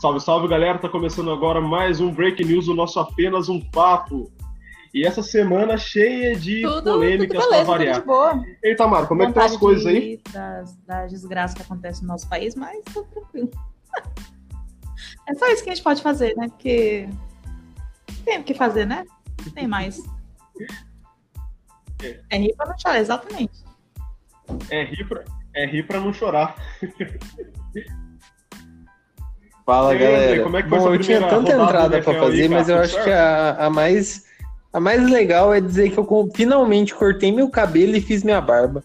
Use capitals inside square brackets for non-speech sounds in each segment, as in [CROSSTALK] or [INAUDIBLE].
Salve, salve, galera. Tá começando agora mais um Break News, o nosso apenas um papo. E essa semana cheia de Tudo, polêmicas pra variar. tudo de boa. Ei, Tamara, como é que estão as coisas aí? Das, das desgraças que acontecem no nosso país, mas tá tranquilo. [LAUGHS] É só isso que a gente pode fazer, né? Porque tem o que fazer, né? Não tem mais. É rir pra não chorar, exatamente. É rir pra, é rir pra não chorar. [LAUGHS] Fala, aí, galera. como é que foi Bom, eu tinha tanta entrada aí, fazer, cara? mas eu acho certo? que a, a mais a mais legal é dizer que eu com- finalmente cortei meu cabelo e fiz minha barba.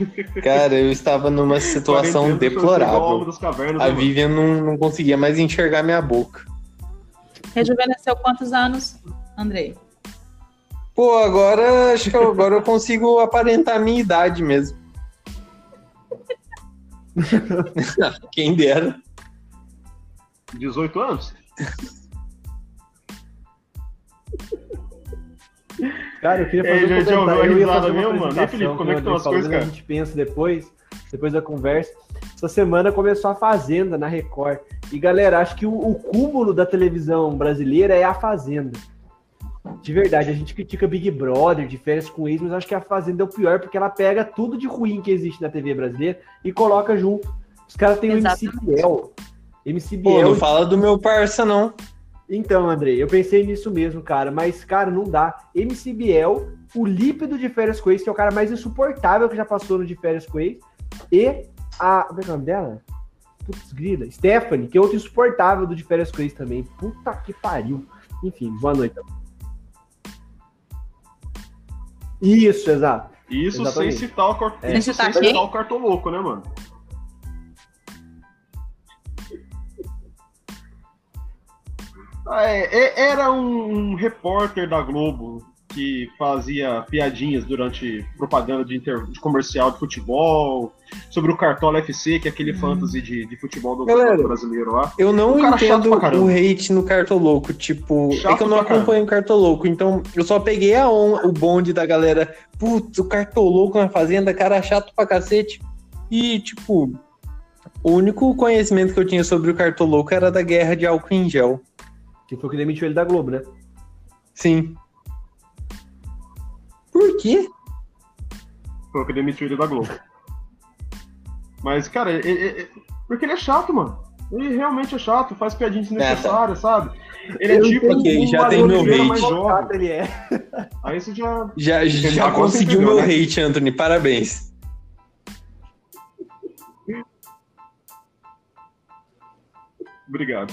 [LAUGHS] Cara, eu estava numa situação deplorável. A né? Vivian não, não conseguia mais enxergar minha boca. Rejuvenesceu quantos anos, Andrei? Pô, agora acho que eu- agora eu consigo aparentar a minha idade mesmo. [LAUGHS] Quem dera. 18 anos? Cara, eu queria fazer um gente, eu comentário. Eu ia fazer uma mesmo, mano. E, apresentação Felipe, como é que estão André as falou, coisas, né? cara? A gente pensa depois, depois da conversa. Essa semana começou a Fazenda na Record. E, galera, acho que o, o cúmulo da televisão brasileira é a Fazenda. De verdade, a gente critica Big Brother, de férias com ex, mas acho que a Fazenda é o pior, porque ela pega tudo de ruim que existe na TV brasileira e coloca junto. Os caras têm o MC. Biel. MC Pô, Biel não fala do meu parça, não. então, Andrei, eu pensei nisso mesmo, cara, mas, cara, não dá. MC Biel, o lípido de férias com ex, que é o cara mais insuportável que já passou no de férias com ex, e a. Como é que é o nome dela? Putz, grila. Stephanie, que é outro insuportável do de férias com ex também. Puta que pariu. Enfim, boa noite. Isso, exato. Isso Exatamente. sem citar o, cor... É. Isso Sem citar sem quem? citar o cartoloco, né, mano? Ah, é, é- era um, um repórter da Globo que fazia piadinhas durante propaganda de, inter- de comercial de futebol, sobre o Cartola FC, que é aquele Hum. fantasy de, de futebol do Galera, brasileiro lá. Eu não Um chato entendo o hate no Cartoloco. Tipo, é Chato que eu não acompanho o Cartoloco. Então, eu só peguei a on, o bonde da galera. Putz, o Cartoloco na fazenda, cara chato pra cacete. E, tipo, o único conhecimento que eu tinha sobre o Cartoloco era da guerra de álcool em gel. Que foi o que demitiu ele da Globo, né? Sim. Por quê? Foi o que demitiu ele da Globo. Mas, cara, é- é- é- porque ele é chato, mano. Ele realmente é chato, faz piadinhas desnecessárias, sabe? Ele é Eu tipo entendi. Ok, um já tem meu hate. mais jovem. Chato ele é. Aí você já. Já, já Agora você conseguiu meu né? hate, Anthony. Parabéns. Obrigado.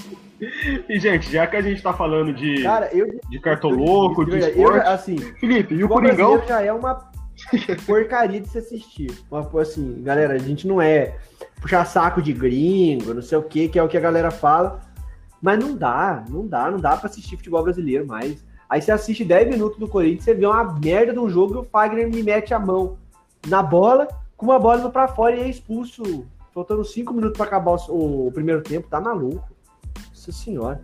E, gente, já que a gente tá falando de, Cara, eu. de cartoloco, de eu, esporte. assim, Felipe, e o Coringão? já é uma [LAUGHS] porcaria de se assistir. Uma, assim, galera, a gente não é puxar saco de gringo, não sei o que, que é o que a galera fala. Mas não dá, não dá, não dá pra assistir futebol brasileiro mais. Aí você assiste 10 minutos do Corinthians, você vê uma merda de um jogo e o Fagner me mete a mão na bola, com uma bola indo pra fora e é expulso. Faltando 5 minutos pra acabar o, o primeiro tempo, tá maluco. Nossa senhora.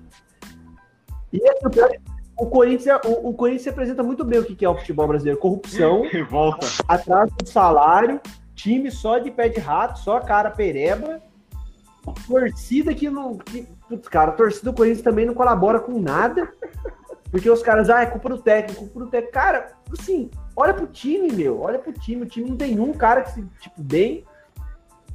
E assim, o pior é o Corinthians, o, o Corinthians representa muito bem o que que é o futebol brasileiro: corrupção, [LAUGHS] Revolta. atraso de salário, time só de pé de rato, só cara pereba, torcida que não. Que, putz, cara, a torcida do Corinthians também não colabora com nada, porque os caras, ah, é culpa do técnico, culpa do técnico. Cara, assim, olha pro time, meu, olha pro time. O time não tem um cara que se, tipo, bem.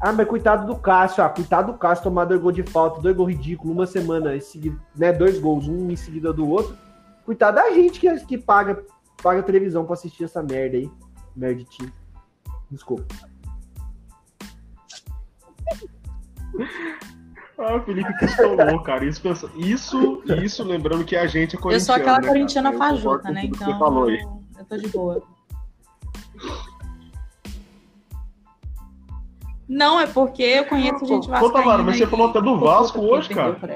Ah, mas coitado do Cássio, ah, coitado do Cássio tomar dois gols de falta, dois gols ridículos, uma semana em seguida, né? Dois gols, um em seguida do outro. Coitado da gente que, que paga, paga televisão pra assistir essa merda aí. Merda de time. Desculpa. Ah, o Felipe pistolou, cara. Isso, isso, isso lembrando que a gente é Eu corintiano. sou aquela né, corintiana cara? Eu fajuta, né? Então Você falou aí. eu tô de boa. Não, é porque eu conheço gente Pô, vascaína. Tamara, mas você falou até do Vasco hoje, cara. por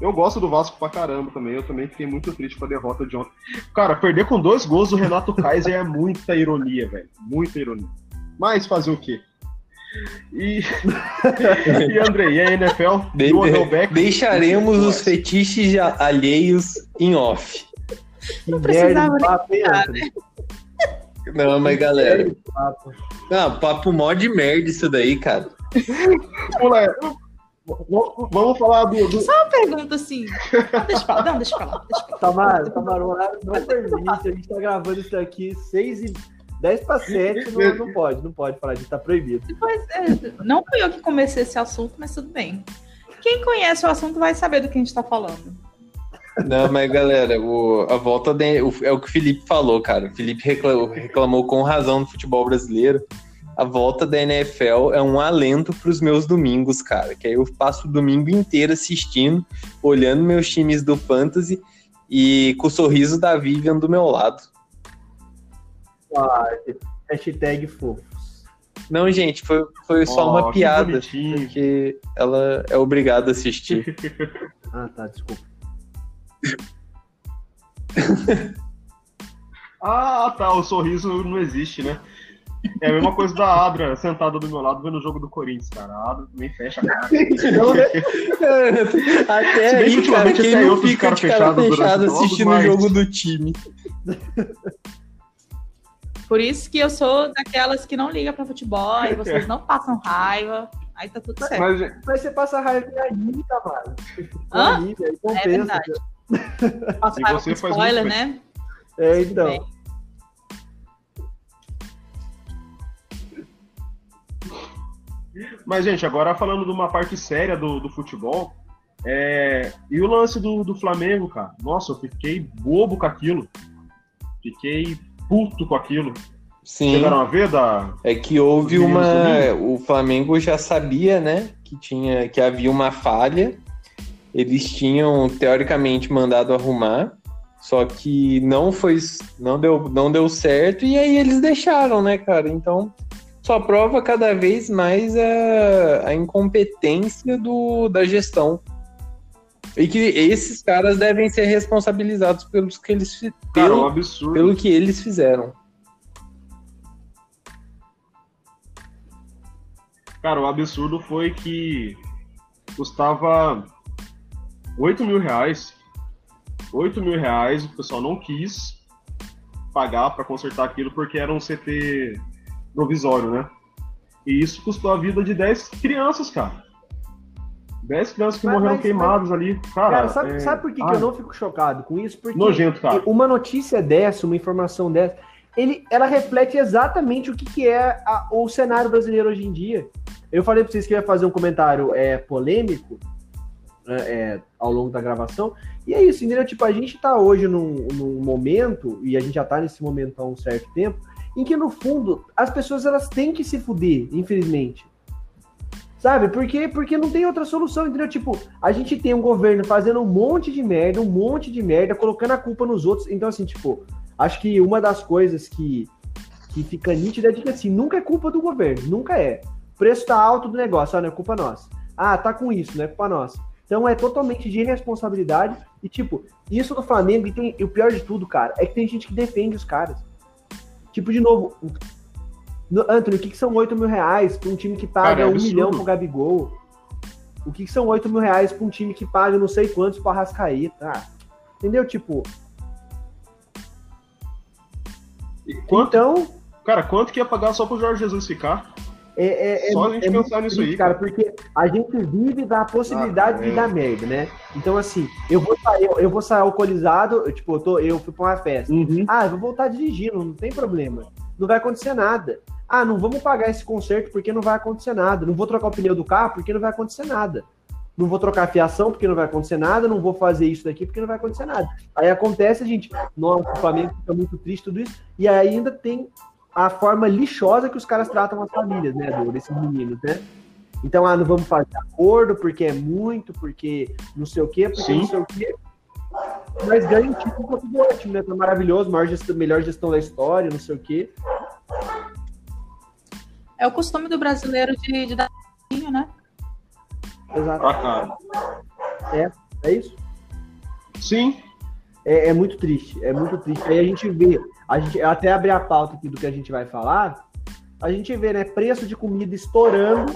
Eu gosto do Vasco pra caramba também. Eu também fiquei muito triste com a derrota de ontem. Cara, perder com dois gols do Renato Kaiser é muita ironia, velho. Muita ironia. Mas fazer o quê? E, [LAUGHS] e André, e a NFL? De- E Beckham? deixaremos os fetiches a- alheios em off. Não precisava nem Anthony? Não, mas galera. De papo. Não, papo mó de merda isso daí, cara. Moleque, vamos falar do, do- Só uma pergunta assim. Não, [LAUGHS] deixa, não, deixa pra lá. Deixa pra lá. Tamara, Tamara, o horário não permite. A gente tá gravando isso aqui 6 e 10 para 7. Não, não pode, não pode falar disso, tá proibido. Depois, é, não fui eu que comecei esse assunto, mas tudo bem. Quem conhece o assunto vai saber do que a gente tá falando. Não, mas galera, o- a volta de- o- é o que o Felipe falou, cara. O Felipe reclamou, reclamou com razão do futebol brasileiro. A volta da NFL é um alento para os meus domingos, cara. Que aí eu passo o domingo inteiro assistindo, olhando meus times do Fantasy e com o sorriso da Vivian do meu lado. Ah, hashtag fofos. Não, gente, foi, foi só Ó, uma que piada, bonitinho. porque ela é obrigada a assistir. [LAUGHS] Ah, tá, desculpa. Ah, tá, o sorriso não existe, né? É a mesma coisa da Adra sentada do meu lado vendo o jogo do Corinthians, cara. A Adra também fecha a cara. [LAUGHS] Então, né? Até Se bem que aí, cara, ultimamente quem até eu não fica cara de cara os jogos, assistindo o mas- jogo do time? Por isso que eu sou daquelas que não liga pra futebol e vocês não passam raiva. Aí tá tudo certo. Mas, Mas você passa raiva em anime, Tamara. Hã? Aí É compensa. verdade. Passo E raiva você com faz spoiler, né? É, então. bem. Mas, gente, agora falando de uma parte séria do, do futebol, é... e o lance do, do Flamengo, cara? Nossa, eu fiquei bobo com aquilo. Fiquei puto com aquilo. Sim. Chegaram a ver da. É que houve uma. O Flamengo já sabia, né? Que, tinha, que havia uma falha. Eles tinham, teoricamente, mandado arrumar. Só que não foi. Não deu, não deu certo. E aí eles deixaram, né, cara? Então. Só prova cada vez mais a, a incompetência do, da gestão. E que esses caras devem ser responsabilizados pelos que eles, fi- Cara, pelo, um pelo que eles fizeram. Cara, o absurdo foi que custava 8 mil reais. 8 mil reais, o pessoal não quis pagar para consertar aquilo porque era um CT provisório, né? E isso custou a vida de 10 crianças, cara. 10 crianças que Mas- morreram mas- queimadas ali. Cara, Cara, sabe, é- sabe por que, que eu não fico chocado com isso? Porque Nojento, cara. uma notícia dessa, uma informação dessa, ele, ela reflete exatamente o que, que é a- o cenário brasileiro hoje em dia. Eu falei pra vocês que eu ia fazer um comentário é, polêmico é, é, ao longo da gravação. E é isso, entendeu? Tipo, a gente tá hoje num, num momento, e a gente já tá nesse momento há um certo tempo, em que, no fundo, as pessoas elas têm que se fuder, infelizmente. Sabe? Porque, porque não tem outra solução, entendeu? Tipo, a gente tem um governo fazendo um monte de merda, um monte de merda, colocando a culpa nos outros. Então, assim, tipo, acho que uma das coisas que, que fica nítida é de que, assim, nunca é culpa do governo, nunca é. O preço tá alto do negócio, ah, não é culpa nossa. Ah, tá com isso, não é culpa nossa. Então é totalmente de irresponsabilidade. E, tipo, isso do Flamengo, e, tem, e o pior de tudo, cara, é que tem gente que defende os caras. Tipo, de novo, no- Anthony, o que, que são 8 mil reais pra um time que paga Cara, é um milhão pro Gabigol? O que, que são 8 mil reais pra um time que paga não sei quantos pro Arrascaeta? Ah, entendeu? Tipo, e quanto, então, cara, quanto que ia pagar só pro Jorge Jesus ficar? É, é, Só é, a gente é pensar nisso triste, aí, cara, porque a gente vive da possibilidade Ah, de é. dar merda, né? Então, assim, eu vou sair, eu, eu vou sair alcoolizado, eu, tipo, eu, tô, eu fui pra uma festa. Ah, eu vou voltar dirigindo, não tem problema. Não vai acontecer nada. Ah, não vamos pagar esse conserto porque não vai acontecer nada. Não vou trocar o pneu do carro porque não vai acontecer nada. Não vou trocar a fiação porque não vai acontecer nada. Não vou fazer isso daqui porque não vai acontecer nada. Aí acontece, a gente, nossa, o Flamengo fica muito triste, tudo isso. E aí ainda tem a forma lixosa que os caras tratam as famílias, né, do- desses meninos, né? Então, ah, não vamos fazer acordo porque é muito, porque não sei o quê, porque Sim. não sei o quê. Mas ganha um título com tudo ótimo, né? Tá maravilhoso, maior gestão, melhor gestão da história, não sei o quê. É o costume do brasileiro de, de dar né? Exato. Ah, cara. É isso? Sim, É, é muito triste, é muito triste. Aí a gente vê, a gente até abrir a pauta aqui do que a gente vai falar, a gente vê, né, preço de comida estourando,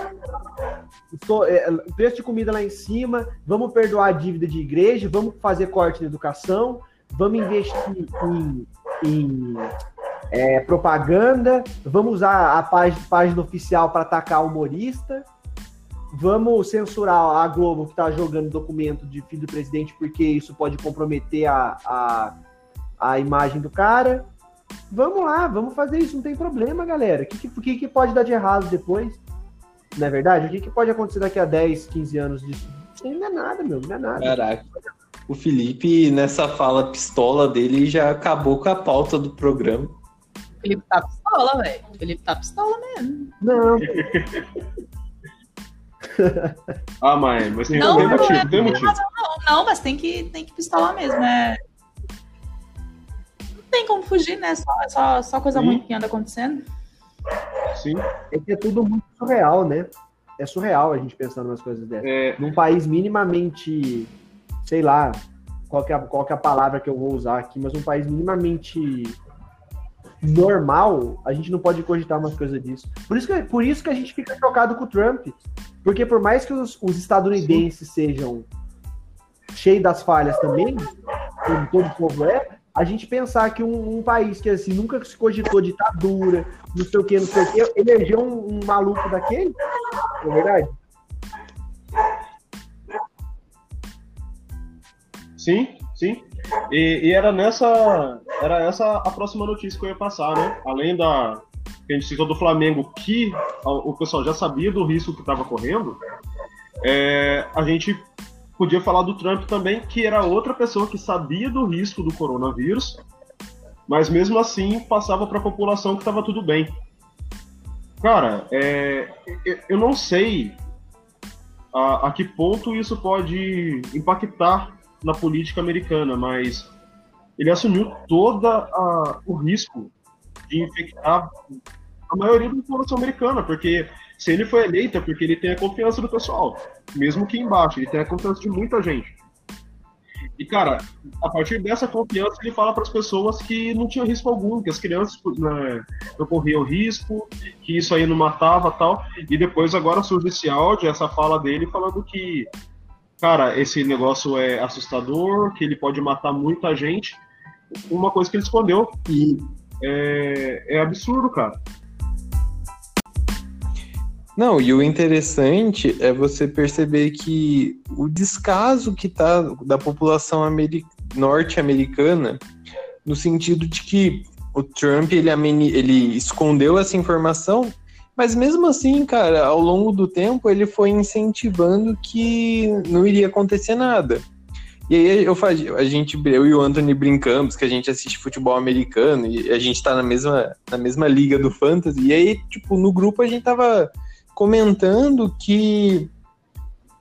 esto- é, preço de comida lá em cima, vamos perdoar a dívida de igreja, vamos fazer corte na educação, vamos investir em, em é, propaganda, vamos usar a página, página oficial para atacar humorista, vamos censurar a Globo que está jogando documento de filho do presidente porque isso pode comprometer a, a, a imagem do cara. Vamos lá, vamos fazer isso, não tem problema, galera. O que, que, que pode dar de errado depois? Não é verdade? O que, que pode acontecer daqui a 10, 15 anos disso? Não é nada, meu, não é nada. Caraca. O Felipe, nessa fala pistola dele, já acabou com a pauta do programa. O Felipe tá pistola, velho. O Felipe tá pistola mesmo. Não, Ah, mas, mas tem, Não, tem não, motivo, é- tem motivo. Não, não, mas tem que, tem que pistolar mesmo, é. Não tem como fugir, né? Só, só, só coisa Sim. ruim que anda acontecendo. Sim. é que é tudo muito surreal, né? É surreal a gente pensando nas coisas dessas. É, Num país minimamente, sei lá, qual que, é, a- qual que é a palavra que eu vou usar aqui, mas um país minimamente normal, a gente não pode cogitar umas coisas disso. Por isso que, por isso que a gente fica chocado com o Trump. Porque por mais que os, os estadunidenses sejam cheios das falhas também, como todo povo é, a gente pensar que um, um país que assim nunca se cogitou ditadura, não sei o que, não sei o que, elegeu um, um maluco daquele, é verdade? Sim, sim. E, e era nessa. Era essa a próxima notícia que eu ia passar, né? Além da. Que a gente citou do Flamengo, que o pessoal já sabia do risco que estava correndo, é, a gente podia falar do Trump também, que era outra pessoa que sabia do risco do coronavírus, mas mesmo assim passava para a população que estava tudo bem. Cara, é, eu- não sei a, a que ponto isso pode impactar na política americana, mas ele assumiu toda o risco de infectar a maioria da população americana, porque se ele foi eleito é porque ele tem a confiança do pessoal, mesmo que embaixo, ele tem a confiança de muita gente. E, cara, a partir dessa confiança, ele fala para as pessoas que não tinha risco algum, que as crianças né, não corriam risco, que isso aí não matava tal. E depois, agora surge esse áudio, essa fala dele, falando que cara, esse negócio é assustador, que ele pode matar muita gente. Uma coisa que ele escondeu. E É, é absurdo, cara. Não, e o interessante é você perceber que o descaso que tá da população ameri- norte-americana, no sentido de que o Trump ele, ele escondeu essa informação, mas mesmo assim, cara, ao longo do tempo ele foi incentivando que não iria acontecer nada. E aí eu a gente, eu e o Anthony brincamos que a gente assiste futebol americano e a gente tá na mesma, na mesma liga do Fantasy. E aí, tipo, no grupo a gente tava comentando que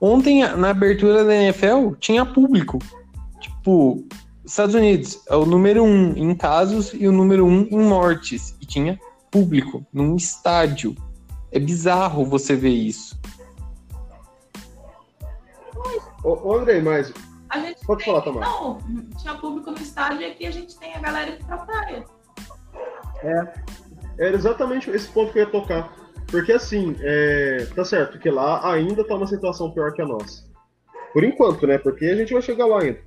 ontem na abertura da NFL tinha público. Tipo, Estados Unidos é o número um em casos e o número um em mortes. E tinha público num estádio. É bizarro você ver isso. Ô, ô Andrei, mas A gente pode falar, Tamara. não, tinha público no estádio e aqui a gente tem a galera que pra praia. Era exatamente esse ponto que eu ia tocar. Porque assim, é, tá certo que lá ainda tá uma situação pior que a nossa. Por enquanto, né? Porque a gente vai chegar lá ainda.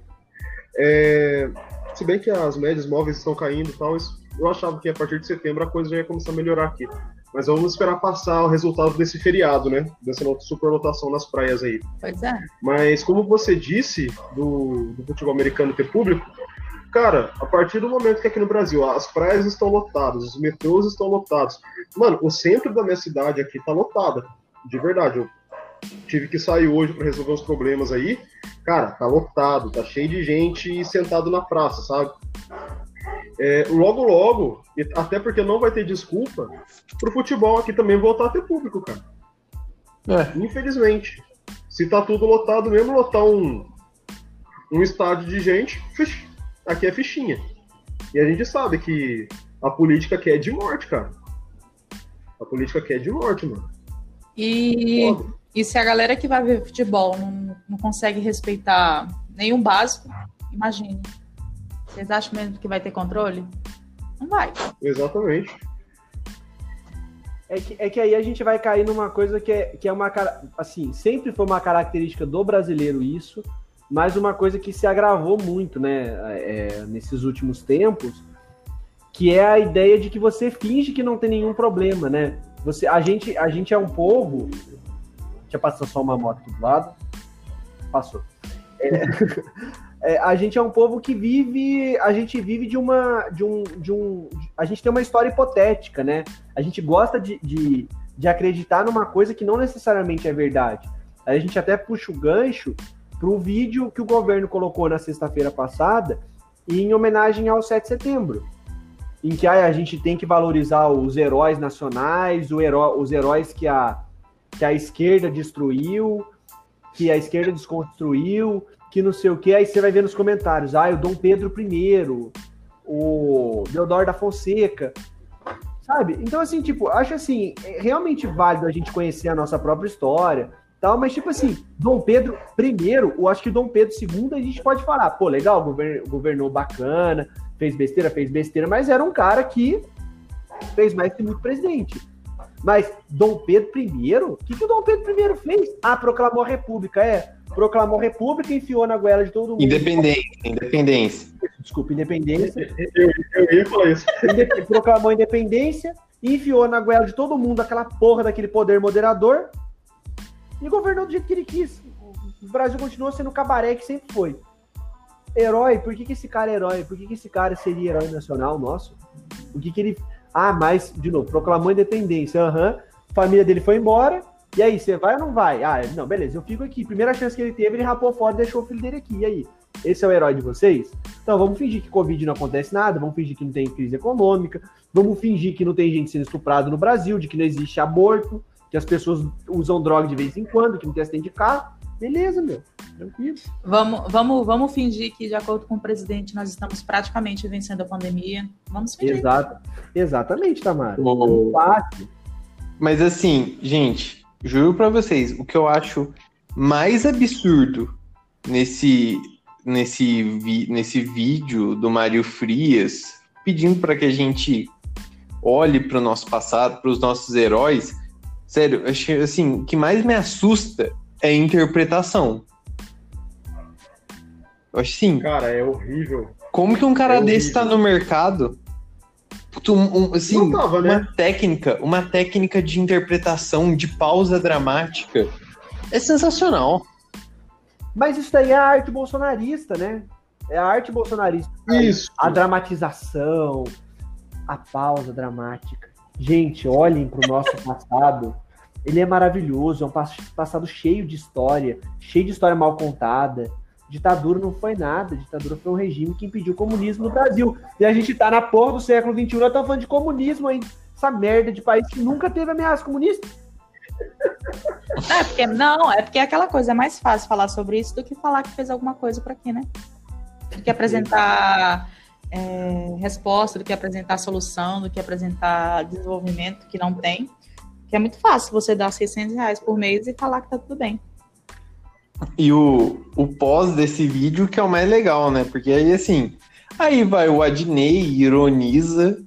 É, se bem que as médias móveis estão caindo e tal, eu achava que a partir de setembro a coisa já ia começar a melhorar aqui. Mas vamos esperar passar o resultado desse feriado, né? Dessa superlotação nas praias aí. Pois é. Mas como você disse do, do futebol americano ter público, cara, a partir do momento que aqui no Brasil as praias estão lotadas, os metrôs estão lotados. Mano, o centro da minha cidade aqui tá lotada. De verdade, eu tive que sair hoje para resolver uns problemas aí. Cara, tá lotado, tá cheio de gente sentado na praça, sabe? É, logo, logo, até porque não vai ter desculpa, pro futebol aqui também voltar a ter público, cara. É. Infelizmente. Se tá tudo lotado mesmo, lotar um, um estádio de gente, aqui é fichinha. E a gente sabe que a política aqui é de morte, cara. A política aqui é de morte, mano. E, Foda. e se a galera que vai ver futebol não, não consegue respeitar nenhum básico, imagine. Vocês acham mesmo que vai ter controle? Não vai. Exatamente. É que, é que aí a gente vai cair numa coisa que é, que é uma cara- assim, sempre foi uma característica do brasileiro isso, mas uma coisa que se agravou muito, né, é, nesses últimos tempos, que é a ideia de que você finge que não tem nenhum problema, né? Você, a gente, a gente é um povo. Deixa passar só uma moto aqui do lado. Passou. É, [LAUGHS] é, a gente é um povo que vive, a gente vive de uma, de um, de um, a gente tem uma história hipotética, né? A gente gosta de, de, de acreditar numa coisa que não necessariamente é verdade. A gente até puxa o gancho para o vídeo que o governo colocou na sexta-feira passada em homenagem ao 7 de setembro em que ah, a gente tem que valorizar os heróis nacionais, os heróis que a, que a esquerda destruiu, que a esquerda desconstruiu, que não sei o que, aí você vai ver nos comentários, ah, o Dom Pedro I, o Deodoro da Fonseca, sabe? Então, assim, tipo, acho assim, é realmente válido a gente conhecer a nossa própria história, tal, mas tipo assim, Dom Pedro I, eu acho que Dom Pedro II a gente pode falar, pô, legal, governou bacana, fez besteira, fez besteira, mas era um cara que fez mais que muito presidente. Mas Dom Pedro I, o que, que o Dom Pedro I fez? Ah, proclamou a República, é. Proclamou a República e enfiou na goela de todo mundo. Independência, independência. Desculpa, independência. Eu, eu ia falar isso. Proclamou a independência, enfiou na goela de todo mundo aquela porra daquele poder moderador e governou do jeito que ele quis. O Brasil continua sendo o cabaré que sempre foi. Herói, por que, que esse cara é herói? Por que, que esse cara seria herói nacional nosso? Por que, que ele. Ah, mas, de novo, proclamou independência. Aham. Uhum. Família dele foi embora. E aí, você vai ou não vai? Ah, não, beleza, eu fico aqui. Primeira chance que ele teve, ele rapou fora e deixou o filho dele aqui. E aí? Esse é o herói de vocês? Então, vamos fingir que Covid não acontece nada, vamos fingir que não tem crise econômica, vamos fingir que não tem gente sendo estuprada no Brasil, de que não existe aborto, que as pessoas usam droga de vez em quando, que não tem acidente de carro. Beleza, meu. Tranquilo. Vamos, vamos, vamos fingir que, de acordo com o presidente, nós estamos praticamente vencendo a pandemia. Vamos fingir. Exato. Exatamente, Tamara. Oh. Mas assim, gente, juro para vocês, o que eu acho mais absurdo nesse, nesse, vi, nesse vídeo do Mário Frias, pedindo para que a gente olhe para o nosso passado, para os nossos heróis. Sério, acho assim, o que mais me assusta é interpretação. Eu acho sim. Cara, é horrível. Como que um cara é desse tá no mercado? Um, um, assim, tava, né? uma técnica, uma técnica de interpretação, de pausa dramática. É sensacional. Mas isso daí é a arte bolsonarista, né? É a arte bolsonarista. Isso. A dramatização, a pausa dramática. Gente, olhem para o nosso passado. Ele é maravilhoso, é um passado cheio de história, cheio de história mal contada. Ditadura não foi nada, ditadura foi um regime que impediu o comunismo no Brasil. E a gente tá na porra do século XXI, nós estamos falando de comunismo ainda. Essa merda de país que nunca teve ameaça comunista. É porque, não, é porque é aquela coisa, é mais fácil falar sobre isso do que falar que fez alguma coisa por aqui, né? Do que apresentar é, resposta, do que apresentar solução, do que apresentar desenvolvimento que não tem. Que é muito fácil você dar 600 reais por mês e falar que tá tudo bem. E o, o pós desse vídeo que é o mais legal, né? Porque aí, assim, aí vai o Adnei, ironiza,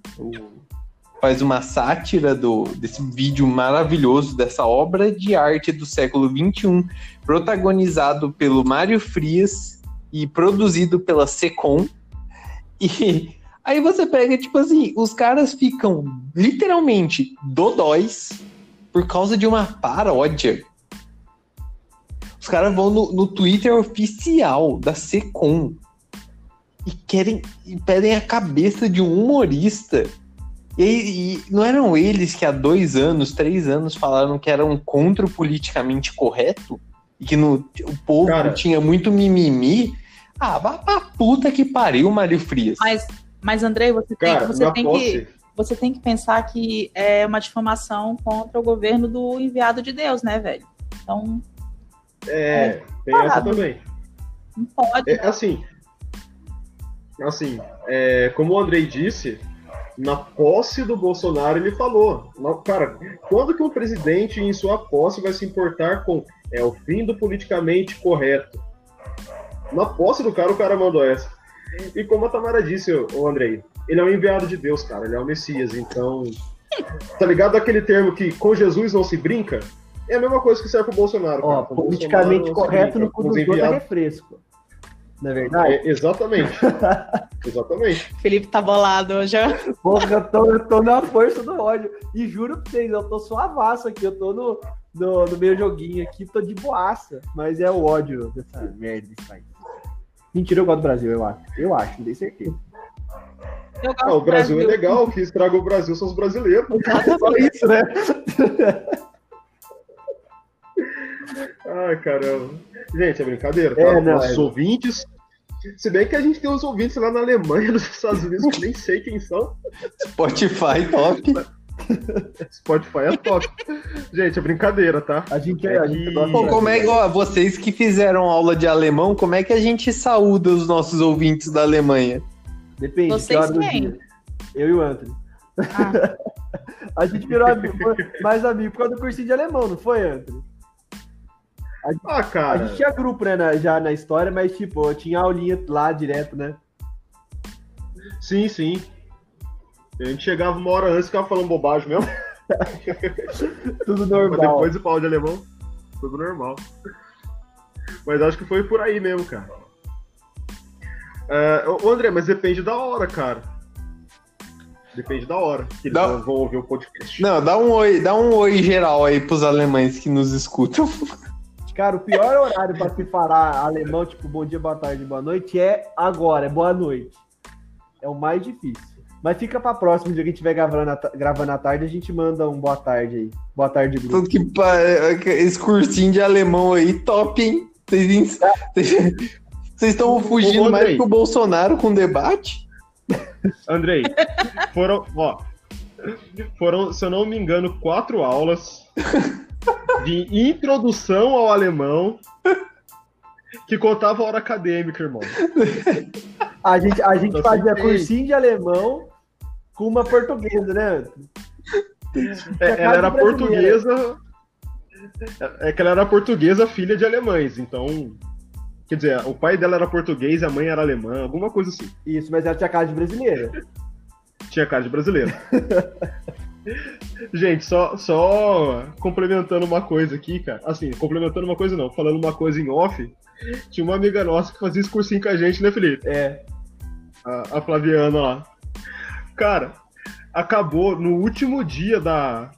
faz uma sátira do, desse vídeo maravilhoso, dessa obra de arte do século XXI, protagonizado pelo Mário Frias e produzido pela Secom. E aí você pega, tipo assim, os caras ficam literalmente dodóis por causa de uma paródia. Os caras vão no, no Twitter oficial da Secom e querem e pedem a cabeça de um humorista. E, e, não eram eles que há dois anos, três anos falaram que eram contra o politicamente correto? E que no, o povo Cara, tinha muito mimimi? Ah, vá pra puta que pariu, Mário Frias. Mas, mas Andrei, você tem, Cara, você tem que você tem que pensar que é uma difamação contra o governo do enviado de Deus, né, velho? Então. É, é tem essa também. Não pode. É, assim. Assim, é, como o Andrei disse, na posse do Bolsonaro ele falou. Cara, quando que um presidente em sua posse vai se importar com é o fim do politicamente correto? Na posse do cara, o cara mandou essa. E como a Tamara disse, o Andrei, ele é um enviado de Deus, cara. Ele é o Messias. Então, tá ligado aquele termo que com Jesus não se brinca? É a mesma coisa que serve pro Bolsonaro. Ó, politicamente correto no cu dos é refresco. Não é verdade? É, exatamente. [LAUGHS] exatamente. Felipe tá bolado hoje. Porra, eu tô, eu tô na força do ódio. E juro pra vocês, eu tô suavaço aqui. Eu tô no, no, no meu joguinho aqui, tô de boaça. Mas é o ódio dessa merda desse país. Mentira, eu gosto do Brasil, eu acho. Eu acho, não tenho certeza. Eu gosto Ah, o do Brasil, é legal, o que estraga o Brasil são os brasileiros. [LAUGHS] Só isso, né? Ai, caramba. Gente, é brincadeira, tá? É, não, Nossos é. ouvintes. Se bem que a gente tem uns ouvintes lá na Alemanha, [LAUGHS] nos Estados Unidos, que nem sei quem são. Spotify top. Spotify é top. gente, é brincadeira, tá? A gente, é, a gente que- gosta Pô, como é Brasil. ó, vocês que fizeram aula de alemão, como é que a gente saúda os nossos ouvintes da Alemanha? Depende, Vocês que hora do quem? dia. Eu e o Anthony. Ah, [LAUGHS] A gente virou amigo, mais amigo por causa do cursinho de alemão, não foi, Anthony? Ah, A cara. gente tinha grupo, né, na- já na história, mas, tipo, eu tinha aulinha lá direto, né? Sim, sim. A gente chegava uma hora antes e ficava falando bobagem mesmo. [LAUGHS] Tudo Mas normal. depois de pau de alemão, tudo normal. Mas acho que foi por aí mesmo, cara. É, ô, André, mas depende da hora, cara. Depende da hora que eles Dá- vão, ouvir o podcast. Não, dá um oi, dá um oi geral aí pros alemães que nos escutam. Cara, o pior horário pra se falar alemão, tipo, bom dia, boa tarde, boa noite, é agora, é boa noite. É o mais difícil. Mas fica pra próximo, dia que a gente estiver gravando, gravando à tarde, a gente manda um boa tarde aí. Boa tarde, grupo. Tudo que pa- esse cursinho de alemão aí, top, hein? Vocês [LAUGHS] vocês estão fugindo Ô, mais que o Bolsonaro com debate? [LAUGHS] Andrei, foram, ó, foram, se eu não me engano, quatro aulas de introdução ao alemão que contava a hora acadêmica, irmão. A gente, a gente Eu fazia sei. cursinho de alemão com uma portuguesa, né? É, ela era portuguesa. É que ela era portuguesa, filha de alemães. Então, quer dizer, o pai dela era português, a mãe era alemã, alguma coisa assim. Isso, mas ela tinha cara de brasileira. Tinha cara de brasileiro. [LAUGHS] Gente, só, só complementando uma coisa aqui, cara. Assim, complementando uma coisa não, falando uma coisa em off. Tinha uma amiga nossa que fazia esse cursinho com a gente, né, Felipe? É. A, a Flaviana lá. Cara, acabou no último dia da.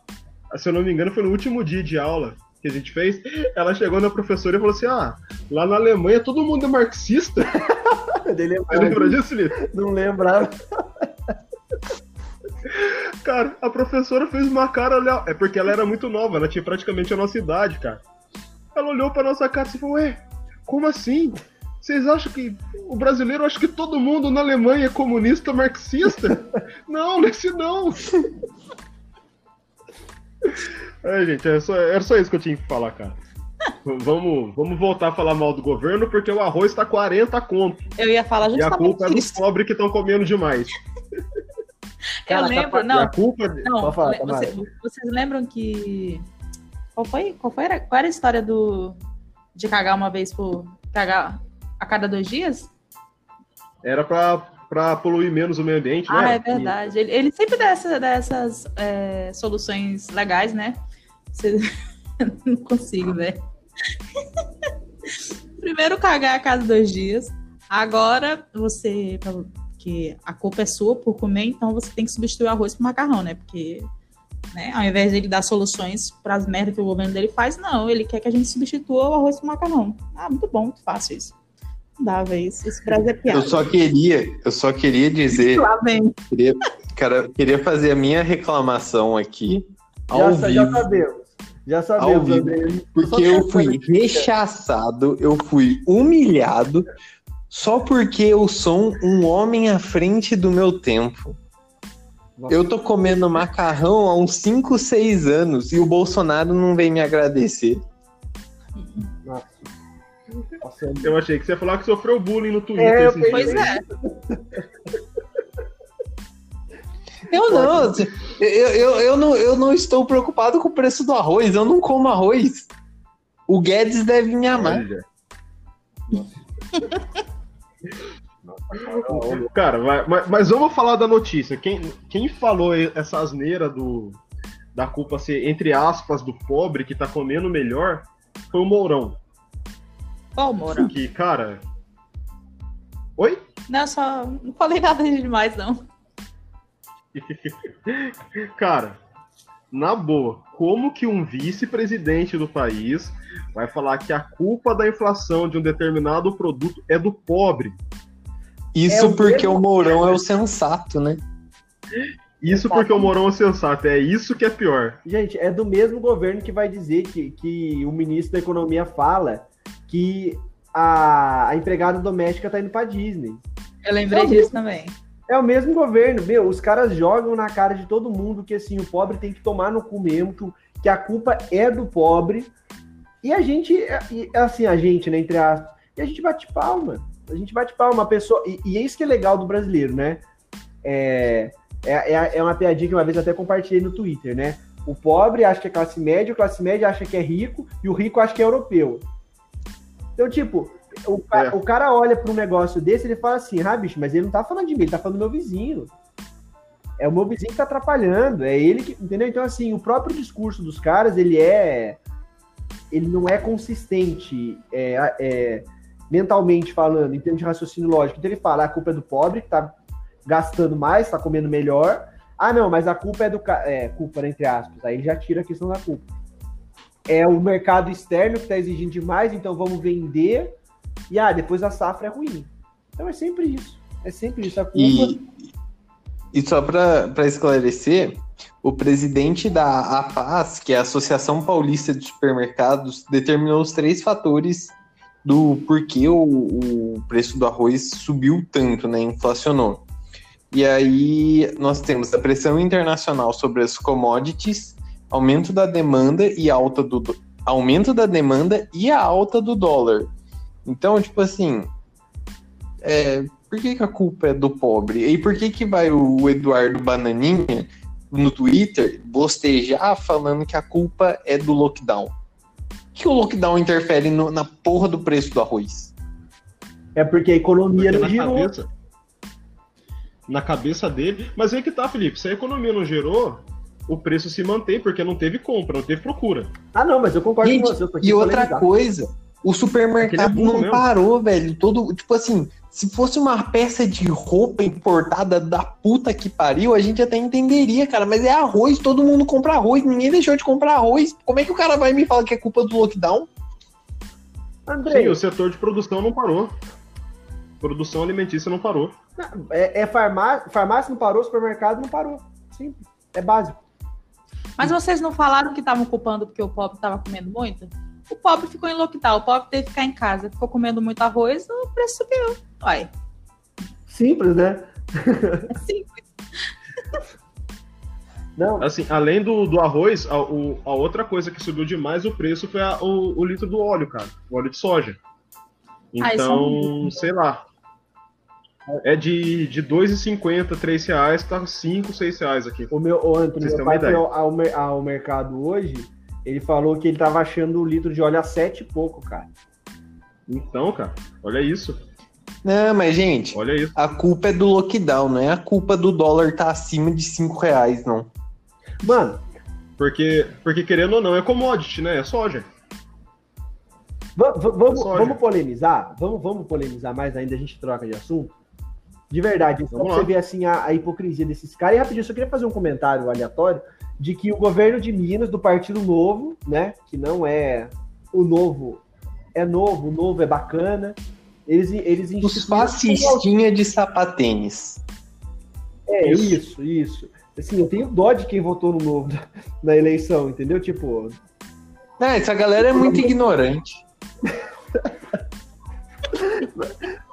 Se eu não me engano, foi no último dia de aula que a gente fez. Ela chegou na professora e falou assim: Ah, lá na Alemanha todo mundo é marxista. [LAUGHS] Ele Você lembra disso, Felipe? não lembrava. Cara, a professora fez uma cara. É porque ela era muito nova, ela tinha praticamente a nossa idade, cara. Ela olhou pra nossa cara e falou: Ué, como assim? Vocês acham que o brasileiro acha que todo mundo na Alemanha é comunista marxista? [LAUGHS] não, nesse não. É, gente, era só, era só isso que eu tinha que falar, cara. Vamos, vamos voltar a falar mal do governo, porque o arroz tá 40 conto. eu ia falar E a culpa é justamente dos isso. pobres que estão comendo demais. [LAUGHS] Eu Cara, lembro, tá- não, a culpa. é Não, falar, Tamara. você- vocês lembram que. Qual foi? Qual foi? a- Qual era a história do. De cagar uma vez por. Cagar a cada dois dias? Era pra, pra poluir menos o meio ambiente, Ah, né? é verdade. Ele, ele sempre dá essa- dá essas é, soluções legais, né? Você- [LAUGHS] Não consigo, velho. Primeiro cagar a cada dois dias. Agora você. Porque a culpa é sua por comer, então você tem que substituir o arroz por macarrão, né? Porque. Né, ao invés de ele dar soluções para as merdas que o governo dele faz, não, ele quer que a gente substitua o arroz por macarrão. Ah, muito bom, muito fácil isso. Não dá, velho. Isso, isso Brasil é piada. Eu só queria, eu só queria dizer, Lá vem. queria, cara, queria fazer a minha reclamação aqui Já, sa- já vivo. sabemos. Já sabemos, vivo. André. Porque eu fui rechaçado, eu fui humilhado só porque eu sou um homem à frente do meu tempo. Nossa. Eu tô comendo macarrão há uns 5, 6 anos e o Bolsonaro não vem me agradecer. Nossa, Eu achei que você ia falar que sofreu bullying no Twitter. É, Pois é. Eu não, eu, eu, eu não, eu não estou preocupado com o preço do arroz, eu não como arroz. O Guedes deve me amar. Olha. Cara, mas, mas vamos falar da notícia. Quem, quem falou essa asneira do, da culpa ser, entre aspas, do pobre que tá comendo melhor foi o Mourão. Qual, Moura? Que, cara, Oi? Não, só não falei nada de demais, não. [LAUGHS] Cara, na boa, como que um vice-presidente do país vai falar que a culpa da inflação de um determinado produto é do pobre? Isso É o porque mesmo- o Mourão é o sensato, né? Isso porque o Morão é sensato, é isso que é pior. Gente, é do mesmo governo que vai dizer que, que o ministro da Economia fala que a, a empregada doméstica tá indo pra Disney. Eu lembrei Não, disso também. É o mesmo governo, meu, os caras jogam na cara de todo mundo que assim, o pobre tem que tomar no cu mesmo, que, que a culpa é do pobre. E a gente, é- e, assim, a gente, né, entre aspas, e a gente bate palma. A gente bate palma, a pessoa. E, e é isso que é legal do brasileiro, né? É, é, é, é uma piadinha que uma vez até compartilhei no Twitter, né? O pobre acha que é classe média, o classe média acha que é rico, e o rico acha que é europeu. Então, tipo, o, É. o cara olha para um negócio desse ele fala assim, ah, bicho, mas ele não tá falando de mim, ele tá falando do meu vizinho. É o meu vizinho que tá atrapalhando, é ele que. Entendeu? Então, assim, o próprio discurso dos caras, ele é. Ele não é consistente é, é, mentalmente falando, em termos de raciocínio lógico. Então ele fala, a culpa é do pobre, que tá gastando mais, tá comendo melhor. Ah, não, mas a culpa é do. É, culpa, né, entre aspas. Aí já tira a questão da culpa. É o mercado externo que tá exigindo demais, então vamos vender. E ah, depois a safra é ruim. Então é sempre isso. É sempre isso. A culpa. E, e só para esclarecer, o presidente da APAS, que é a Associação Paulista de Supermercados, determinou os três fatores do porquê o, o preço do arroz subiu tanto, né? Inflacionou. E aí nós temos a pressão internacional sobre as commodities, aumento da demanda e alta do aumento da demanda e a alta do dólar. Então, tipo assim, é, por que, que a culpa é do pobre? E por que, que vai o Eduardo Bananinha no Twitter bostejar falando que a culpa é do lockdown? Que o lockdown interfere no- na porra do preço do arroz? É porque a economia Porque não na girou. cabeça, na cabeça dele. Mas aí que tá, Felipe. Se a economia não gerou, o preço se mantém, porque não teve compra, não teve procura. Ah, não, mas eu concordo Gente, com você. e outra coisa, o supermercado é não mesmo. parou, velho. Todo, tipo assim, se fosse uma peça de roupa importada da puta que pariu, a gente até entenderia, cara. Mas é arroz, todo mundo compra arroz, ninguém deixou de comprar arroz. Como é que o cara vai me falar que é culpa do lockdown? Andrei, Sim, o setor de produção não parou. Produção alimentícia não parou. é, é farmácia, farmácia não parou, supermercado não parou. Simples. É básico. Mas vocês não falaram que estavam culpando porque o pobre estava comendo muito? O pobre ficou em lockdown, o pobre teve que ficar em casa, ficou comendo muito arroz, o preço subiu. Olha, Simples, né? é simples. [LAUGHS] Não, Assim, além do, do arroz, a, o- a outra coisa que subiu demais o preço foi a- o, o litro do óleo, cara. O óleo de soja. Ah, é Então, sei lá. É de, de 2,50, 3 reais, tá 5, 6 reais aqui. o meu, o Antônio, meu pai uma foi ideia. ao, ao ao mercado hoje, ele falou que ele tava achando o litro de óleo a sete e pouco, cara. Então, cara, olha isso. Não, mas, gente, Olha isso. a culpa é do lockdown, não é a culpa do dólar estar acima de 5 reais, não. Mano, Porque, porque querendo ou não, é commodity, né? É soja. va- vamos, Soja. vamos polemizar? Vamos, vamos polemizar mais ainda, a gente troca de assunto? De verdade, só Vamos pra lá. você ver assim a, a hipocrisia desses caras. E rapidinho, eu só queria fazer um comentário aleatório de que o governo de Minas, do Partido Novo, né? Que não é o novo, é novo, o novo é bacana. Eles, eles Os fascistinha de sapatênis. É Isso. isso, isso. Assim, eu tenho dó de quem votou no novo na- na eleição, entendeu? Tipo, Não, essa galera é muito [LAUGHS] ignorante.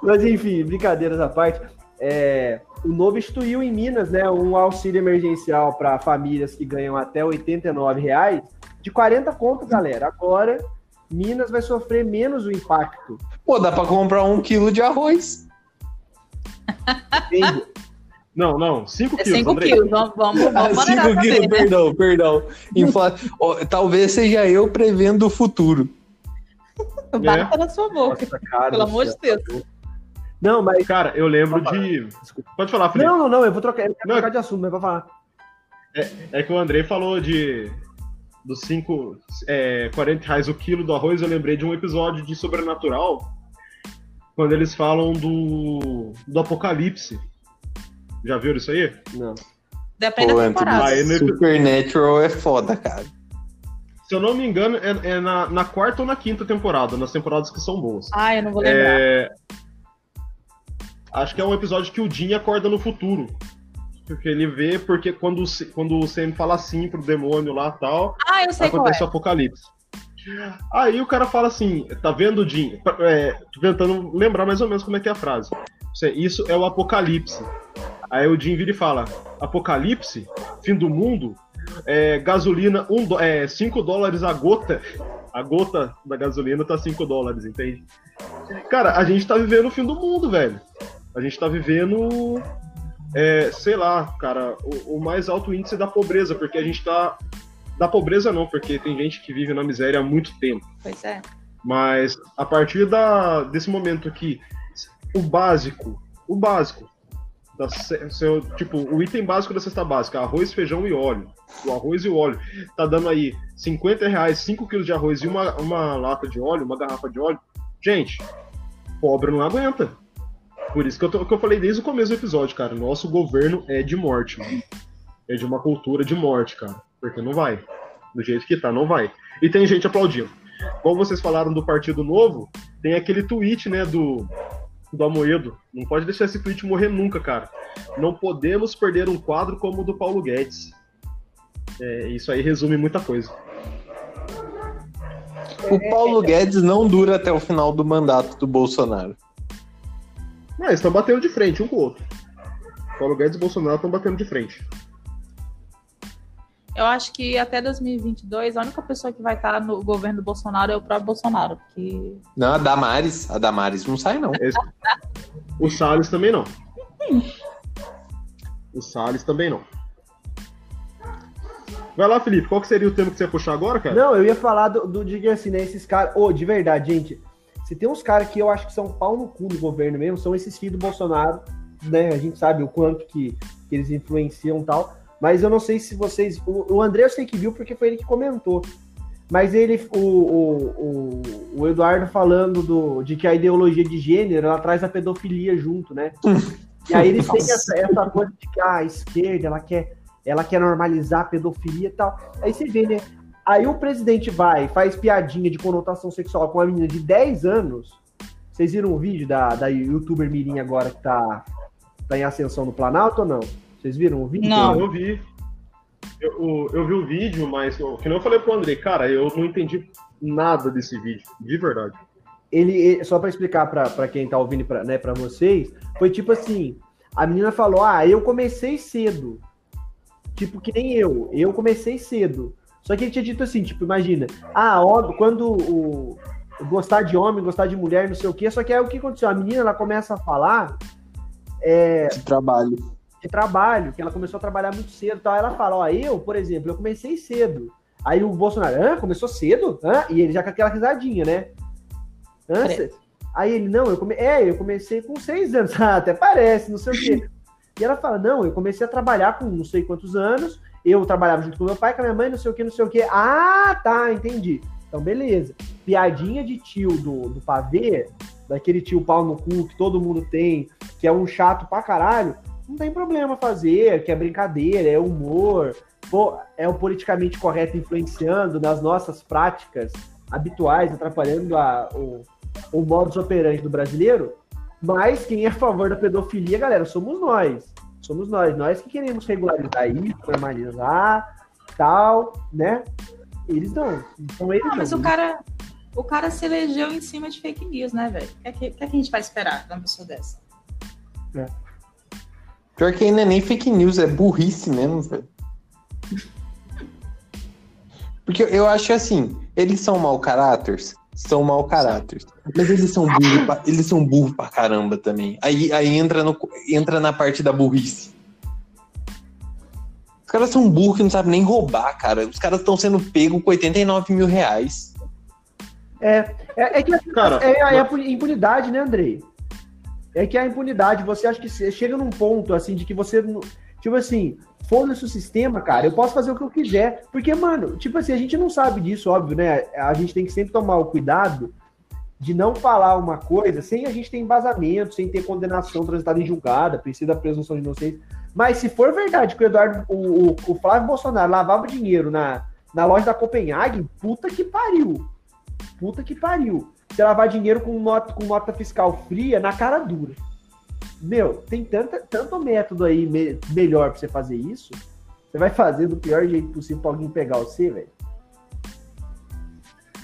mas enfim, brincadeiras à parte. É, o novo instituiu em Minas, né, um auxílio emergencial para famílias que ganham até 89 reais, de 40 conto, galera. Agora, Minas vai sofrer menos o impacto. Pô, dá pra comprar um quilo de arroz. entende? Não, não, 5 É quilos, 5 Andrei. quilos, vamos, vamos, vamos Ah, cinco manejar quilos, também, né? perdão, perdão. Infla... Ó, talvez seja eu prevendo o futuro. Bata na sua boca, Nossa, cara pelo amor de céu. Deus. Não, mas. Cara, eu lembro de. Pode falar, Felipe. Não, não, não, eu vou trocar, eu quero Não. trocar de assunto, mas vou falar. É que o Andrei falou de. Dos 5. É, 40 reais o quilo do arroz. Eu lembrei de um episódio de Sobrenatural. quando eles falam do, do apocalipse. Já viram isso aí? Não. Depende Pô, da temporada. Aí no- Supernatural é foda, cara. Se eu não me engano, é, é na, na quarta ou na quinta temporada, nas temporadas que são boas. Ah, eu não vou lembrar. É... Acho que é um episódio que o Jim acorda no futuro. Porque ele vê, porque quando, quando o Sam fala assim pro demônio lá e tal, Ah, eu sei qual acontece é. o apocalipse. Aí o cara fala assim, tá vendo, Jim? É, tô tentando lembrar mais ou menos como é que é a frase. Isso é- o apocalipse. Aí o Jim vira e fala, apocalipse? Fim do mundo? É, gasolina, 5 um, é, cinco dólares a gota. A gota da gasolina tá 5 dólares, entende? Cara, a gente tá vivendo o fim do mundo, velho. A gente tá vivendo, é, sei lá, cara, o, o mais alto índice da pobreza, porque a gente tá. Da pobreza não, porque tem gente que vive na miséria há muito tempo. Pois é. Mas a partir da, desse momento que o básico, o básico, da, seu, tipo, o item básico da cesta básica, arroz, feijão e óleo. O arroz e o óleo. Tá dando aí 50 reais, 5 quilos de arroz e uma, uma lata de óleo, uma garrafa de óleo. Gente, pobre não aguenta. Por isso que eu, tô- que eu falei desde o começo do episódio, cara. Nosso governo é de morte, mano. É de uma cultura de morte, cara. Porque não vai. Do jeito que tá, não vai. E tem gente aplaudindo. Como vocês falaram do Partido Novo, tem aquele tweet, né, do, do Amoedo. Não pode deixar esse tweet morrer nunca, cara. Não podemos perder um quadro como o do Paulo Guedes. É, isso aí resume muita coisa. O Paulo Guedes não dura até o final do mandato do Bolsonaro. Ah, eles estão batendo de frente um com o outro. Paulo Guedes e Bolsonaro estão batendo de frente. Eu acho que até 2022, a única pessoa que vai estar no governo do Bolsonaro é o próprio Bolsonaro. Porque Não, a Damares. A Damares não sai, não. O Salles também não. O Salles também não. Vai lá, Felipe. Qual que seria o tema que você ia puxar agora, cara? Não, eu ia falar do, do diga assim, né? Esses caras. Ô, de verdade, gente. Se tem uns caras que eu acho que são pau no cu do governo mesmo, são esses filhos do Bolsonaro, né? A gente sabe o quanto que, que eles influenciam e tal. Mas eu não sei se vocês. O, o André eu sei que viu porque foi ele que comentou. Mas ele, o, o, o, Eduardo falando do, de que a ideologia de gênero ela traz a pedofilia junto, né? E aí eles têm essa, essa coisa de que ah, a esquerda ela quer, ela quer normalizar a pedofilia e tal. Aí você vê, né? Aí o presidente vai, faz piadinha de conotação sexual com uma menina de 10 anos. Vocês viram o vídeo da, da youtuber Mirim agora que tá, tá em ascensão no Planalto ou não? Vocês viram o vídeo? Não. Eu vi. Eu, o- eu vi o vídeo, mas eu- que nem eu falei pro André, cara, eu não entendi nada desse vídeo, de verdade. ele, ele- só pra explicar pra pra quem tá ouvindo pra, né, pra vocês, foi tipo assim, a menina falou, ah, eu comecei cedo, tipo que nem eu, eu comecei cedo, só que ele tinha dito assim, tipo, imagina, ah, óbvio, quando o, o gostar de homem, gostar de mulher, não sei o quê, só que aí o que aconteceu, a menina, ela começa a falar De trabalho. de trabalho, que ela começou a trabalhar muito cedo, e tal, ela fala, ó, eu, por exemplo, eu comecei cedo, aí o Bolsonaro, hã, começou cedo? Hã? E ele já com aquela risadinha, né? Hã? Cê- Aí ele, não, eu, come... é, eu comecei com seis anos. Ah, [LAUGHS] até parece, não sei o quê. [LAUGHS] E ela fala, não, eu comecei a trabalhar com não sei quantos anos, eu trabalhava junto com meu pai, com a minha mãe, não sei o que, não sei o que. Ah, tá, entendi. Então, beleza. Piadinha de tio do, do pavê, daquele tio pau no cu que todo mundo tem, que é um chato pra caralho, não tem problema fazer, que é brincadeira, é humor, pô, é o politicamente correto influenciando nas nossas práticas habituais, atrapalhando a, o, o modus operandi do brasileiro. Mas quem é a favor da pedofilia, galera, somos nós. Somos nós. Nós que queremos regularizar isso, normalizar, tal, né? Eles não. Então eles Ah, não. mas o cara, o cara se elegeu em cima de fake news, né, velho? O que, é que, é que a gente vai esperar de uma pessoa dessa? Pior que ainda nem fake news, é burrice mesmo, velho. [LAUGHS] Porque eu acho assim, eles são mau caráter, são mau caráter. Mas eles são burros pra, eles são burros pra caramba também. Aí, aí entra, no, entra na parte da burrice. Os caras são burros que não sabem nem roubar, cara. Os caras estão sendo pegos com 89 mil reais. É, é, é que Cara, é, é a impunidade, né, Andrei? É que a impunidade, você acha que chega num ponto assim de que você. Tipo assim, foda-se o sistema, cara, eu posso fazer o que eu quiser. Porque, mano, tipo assim, a gente não sabe disso, óbvio, né? A gente tem que sempre tomar o cuidado de não falar uma coisa sem a gente ter embasamento, sem ter condenação transitada em julgada, precisa da presunção de inocência. Mas se for verdade que o Eduardo, o, o, o Flávio Bolsonaro lavava dinheiro na, na loja da Copenhague, puta que pariu. Puta que pariu. Você lavar dinheiro com nota, com nota fiscal fria na cara dura. Meu, tem tanta, tanto método aí me, melhor pra você fazer isso. Você vai fazer do pior jeito possível pra alguém pegar você, velho.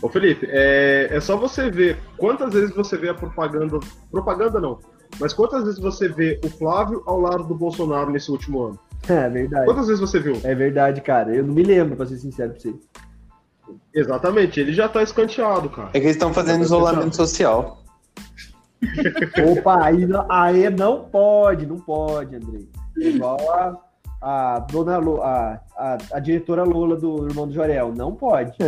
Ô Felipe, é, é só você ver quantas vezes você vê a propaganda. Propaganda não, mas quantas vezes você vê o Flávio ao lado do Bolsonaro nesse último ano? [LAUGHS] É verdade. Quantas vezes você viu? É verdade, cara. Eu não me lembro, pra ser sincero pra você. Exatamente, ele já tá escanteado, cara. É que eles estão fazendo isolamento social. Opa, aí, não- aí não pode, não pode, Andrei. É igual a, a dona Lo- a, a, a diretora Lola do Irmão do Jorel. Não pode. [LAUGHS]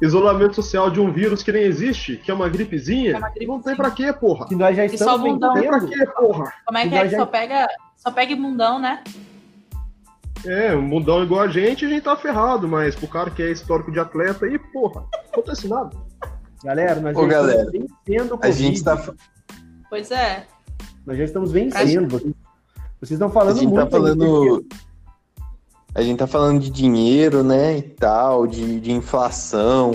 Isolamento social de um vírus que nem existe, que é uma gripezinha. É uma gripezinha. Não tem pra quê, porra? Que nós já E só estamos bundão. Não tem pra vendendo. quê, porra? Como é que E é que já- só pega, só pega imundão, né? É, um mundão igual a gente, a gente tá ferrado, mas pro cara que é histórico de atleta aí, porra, acontece nada. Galera, nós Ô, já galera, estamos vencendo o A Covid. gente tá, Pois é. Nós já estamos vencendo. Vocês, vocês estão falando a gente muito. tá falando. A gente tá falando de dinheiro, né? E tal, de, de inflação.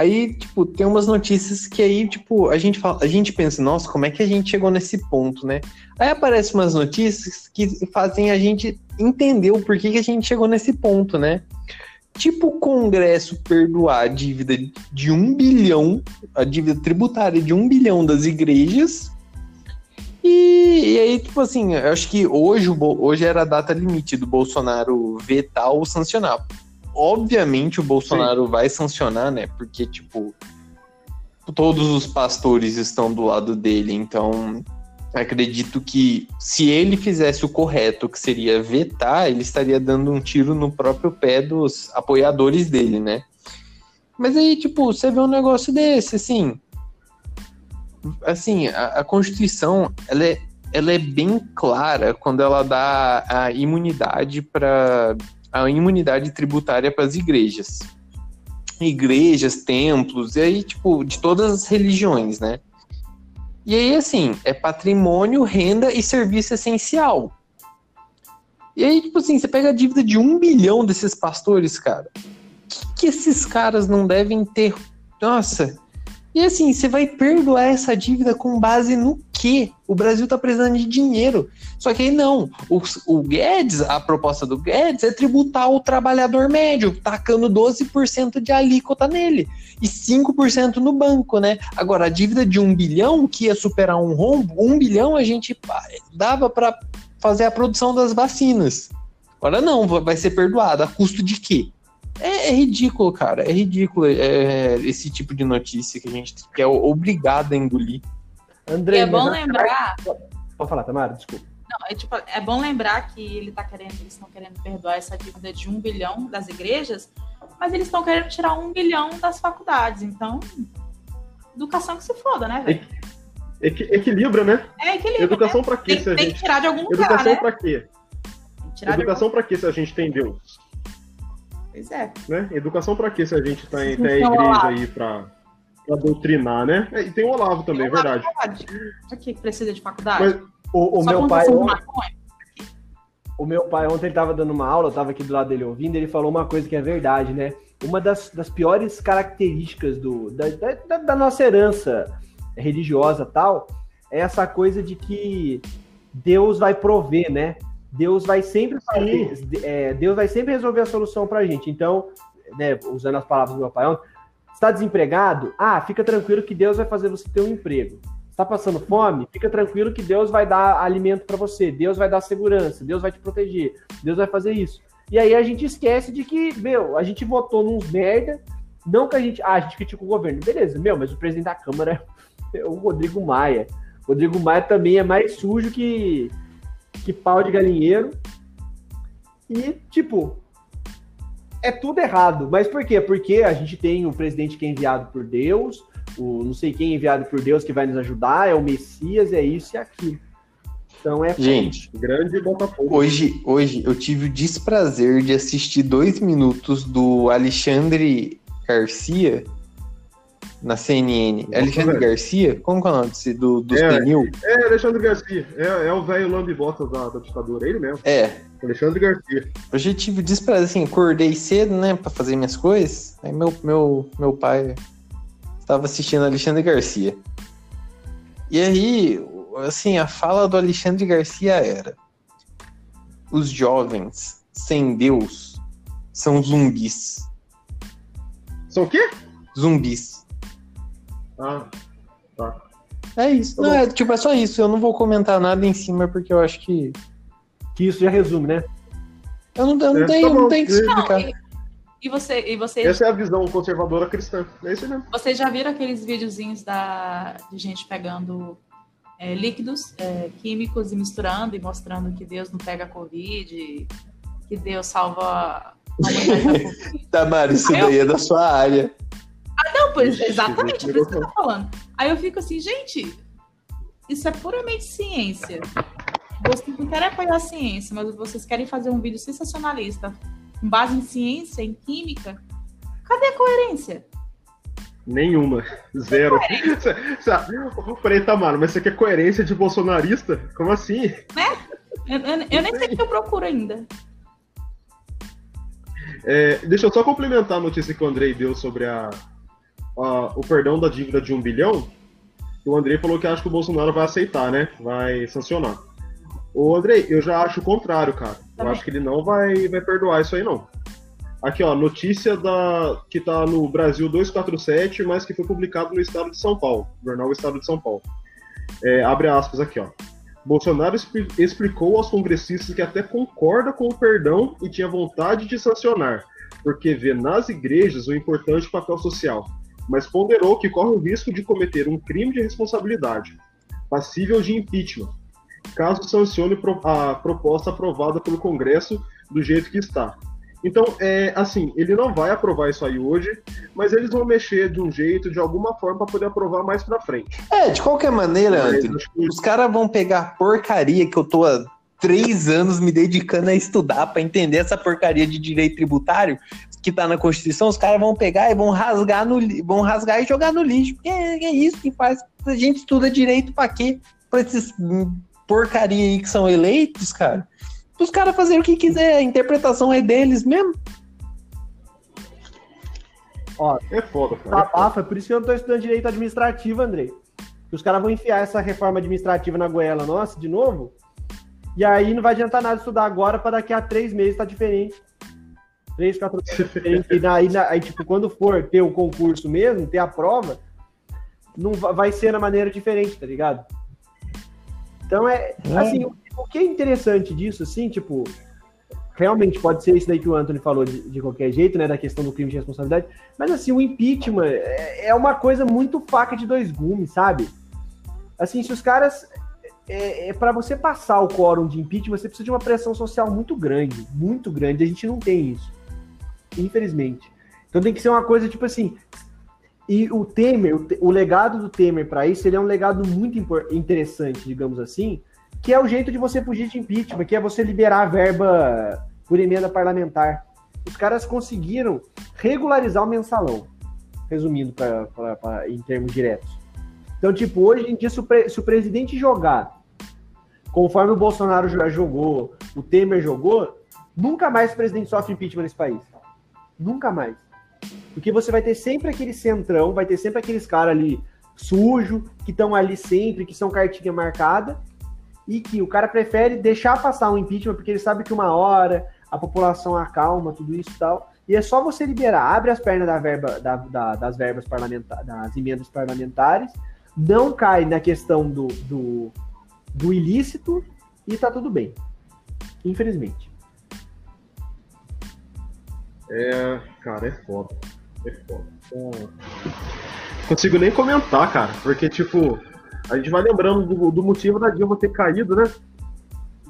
Aí, tipo, tem umas notícias que aí, tipo, a gente fala, a gente pensa, nossa, como é que a gente chegou nesse ponto, né? Aí aparecem umas notícias que fazem a gente entender o porquê que a gente chegou nesse ponto, né? Tipo o Congresso perdoar a dívida de um bilhão, a dívida tributária de um bilhão das igrejas. E, e aí, tipo assim, eu acho que hoje, hoje era a data limite do Bolsonaro vetar ou sancionar. Obviamente o Bolsonaro vai sancionar, né? Porque, tipo, todos os pastores estão do lado dele, então acredito que se ele fizesse o correto, que seria vetar, ele estaria dando um tiro no próprio pé dos apoiadores dele, né? Mas aí, tipo, você vê um negócio desse, assim. Assim, a, a Constituição, ela é, ela é bem clara quando ela dá a imunidade para a imunidade tributária para as igrejas. Igrejas, templos, e aí, tipo, de todas as religiões, né? E aí, assim, é patrimônio, renda e serviço essencial. E aí, tipo assim, você pega a dívida de um bilhão desses pastores, cara. O que, que esses caras não devem ter? Nossa. E assim, você vai perdoar essa dívida com base no quê? O Brasil tá precisando de dinheiro. Só que aí não. O, o Guedes, a proposta do Guedes é tributar o trabalhador médio, tacando 12% de alíquota nele e 5% no banco, né? Agora, a dívida de um bilhão, que ia superar um rombo, um bilhão a gente dava para fazer a produção das vacinas. Agora não, vai ser perdoado. A custo de quê? É, é ridículo, cara. É ridículo é, esse tipo de notícia que a gente que é obrigado a engolir. E André, é bom mas- lembrar. Pode falar, Tamara, desculpa. Não, é, tipo, é bom lembrar que ele tá querendo, eles estão querendo perdoar essa dívida de um bilhão das igrejas, mas eles estão querendo tirar um bilhão das faculdades. Então, educação que se foda, né, velho? Equi- equilibra, né? É equilíbrio. Educação pra né? quê Tem, se a tem que gente. tirar de algum lugar, Educação né? pra quê? Tem que tirar de Educação pra quê se a gente tem Deus? Pois é. Né? Educação pra quê se a gente tá em, tem a igreja aí pra, pra doutrinar, né? É, E tem o Olavo também, é verdade. Pra que precisa de faculdade? Mas- O, o meu pai, plantação de on- maconha? o meu pai ontem ele tava dando uma aula, eu tava aqui do lado dele ouvindo, ele falou uma coisa que é verdade, né? Uma das, das piores características do, da, da, da nossa herança religiosa tal é essa coisa de que Deus vai prover, né? Deus vai sempre fazer, é, Deus vai sempre resolver a solução pra gente. Então, né, usando as palavras do meu pai está desempregado? Ah, fica tranquilo que Deus vai fazer você ter um emprego. Está passando fome? Fica tranquilo que Deus vai dar alimento para você, Deus vai dar segurança, Deus vai te proteger, Deus vai fazer isso. E aí a gente esquece de que, meu, a gente votou nos merda, não que a gente, ah, a gente critica o governo, beleza, meu, mas o presidente da Câmara [LAUGHS] é o Rodrigo Maia. O Rodrigo Maia também é mais sujo que, que pau de galinheiro. E, tipo, é tudo errado. Mas por quê? Porque a gente tem o presidente que é enviado por Deus, o não sei quem é enviado por Deus que vai nos ajudar, é o Messias, é isso e aquilo. Então é. Gente, Grande Botafogo. hoje, hoje eu tive o desprazer de assistir dois minutos do Alexandre Garcia na CNN. Nossa, Alexandre velho. Garcia? Como que é o nome desse, do, do É. senil? É, Alexandre Garcia. É, é o velho lambe-botas da, da ditadura, é ele mesmo. É. Alexandre Garcia. Hoje eu tive desprazer, assim, acordei cedo, né, pra fazer minhas coisas. Aí meu, meu, meu pai estava assistindo Alexandre Garcia. E aí, assim, a fala do Alexandre Garcia era: os jovens sem Deus são zumbis. São o quê? Zumbis. Ah, tá. É isso. Tá Não, é, tipo, é só isso. Eu não vou comentar nada em cima porque eu acho que. Que isso já resume, né? Eu não, eu não É, tenho, tá não tenho que Não, Não, explicar. e, você, e vocês, Essa é a visão conservadora cristã. É isso mesmo. vocês já viram aqueles videozinhos da, de gente pegando é, líquidos é, químicos e misturando e mostrando que Deus não pega a Covid, que Deus salva a da [LAUGHS] isso daí é da sua área. Não, pois, Ixi, exatamente, por isso que eu tô falando. Aí eu fico assim, gente, isso é puramente ciência. Vocês não querem apoiar a ciência, mas vocês querem fazer um vídeo sensacionalista com base em ciência, em química. Cadê a coerência? Nenhuma. Zero. Peraí, [LAUGHS] Tamara, mas você quer coerência de bolsonarista? Como assim? Eu, eu- eu nem sei o que eu procuro ainda. É, deixa eu só complementar a notícia que o Andrei deu sobre a, a- o perdão da dívida de um bilhão. O Andrei falou que acha que o Bolsonaro vai aceitar, né? Vai sancionar. Ô, Andrei, eu já acho o contrário, cara. Eu acho que ele não vai, vai perdoar isso aí, não. Aqui, ó, notícia da, que tá no Brasil 247, mas que foi publicado no estado de São Paulo, jornal Estado de São Paulo. É, abre aspas aqui, ó. Bolsonaro expli- explicou aos congressistas que até concorda com o perdão e tinha vontade de sancionar, porque vê nas igrejas um importante papel social, mas ponderou que corre o risco de cometer um crime de responsabilidade, passível de impeachment, caso sancione a proposta aprovada pelo Congresso do jeito que está. Então, é assim, ele não vai aprovar isso aí hoje, mas eles vão mexer de um jeito, de alguma forma, para poder aprovar mais pra frente. É, de qualquer maneira, Mas que os caras vão pegar porcaria que eu tô há três anos me dedicando a estudar pra entender essa porcaria de direito tributário que tá na Constituição, os caras vão pegar e vão rasgar no vão rasgar e jogar no lixo. Porque é, é isso que faz. A gente estuda direito pra quê? Pra esses porcaria aí que são eleitos, cara. Os caras fazerem o que quiser, a interpretação é deles mesmo. é foda, cara. Abafa, por isso que eu não tô estudando direito administrativo, Andrei. Os caras vão enfiar essa reforma administrativa na goela nossa de novo. E aí não vai adiantar nada estudar agora para daqui a três meses tá diferente. Três, quatro. E aí, na- aí, tipo, quando for ter o concurso mesmo, ter a prova, não va- vai ser na maneira diferente, tá ligado? Então é. Assim, o, o que é interessante disso, assim, tipo. Realmente pode ser isso daí que o Anthony falou de, de qualquer jeito, né? Da questão do crime de responsabilidade. Mas assim, o impeachment é, é uma coisa muito faca de dois gumes, sabe? Assim, se os caras. É, é para você passar o quórum de impeachment, você precisa de uma pressão social muito grande, muito grande. A gente não tem isso. Infelizmente. Então tem que ser uma coisa tipo assim. E o Temer, o, legado do Temer para isso, ele é um legado muito interessante, digamos assim, que é o jeito de você fugir de impeachment, que é você liberar a verba por emenda parlamentar. Os caras conseguiram regularizar o mensalão, resumindo pra, pra- pra- em termos diretos. Então, tipo, hoje em dia, se o, pre- se o presidente jogar conforme o Bolsonaro já jogou, o Temer jogou, nunca mais o presidente sofre impeachment nesse país. Nunca mais. Porque você vai ter sempre aquele centrão, vai ter sempre aqueles caras ali sujo, que estão ali sempre, que são cartinha marcada, e que o cara prefere deixar passar um impeachment porque ele sabe que uma hora a população acalma, tudo isso e tal. E é só você liberar, abre as pernas da verba, da- da- das verbas parlamentares, das emendas parlamentares, não cai na questão do, do, do ilícito e tá tudo bem. Infelizmente. É, cara, é foda. É foda. Então, consigo nem comentar, cara, porque, tipo, a gente vai lembrando do, do motivo da Dilma ter caído, né?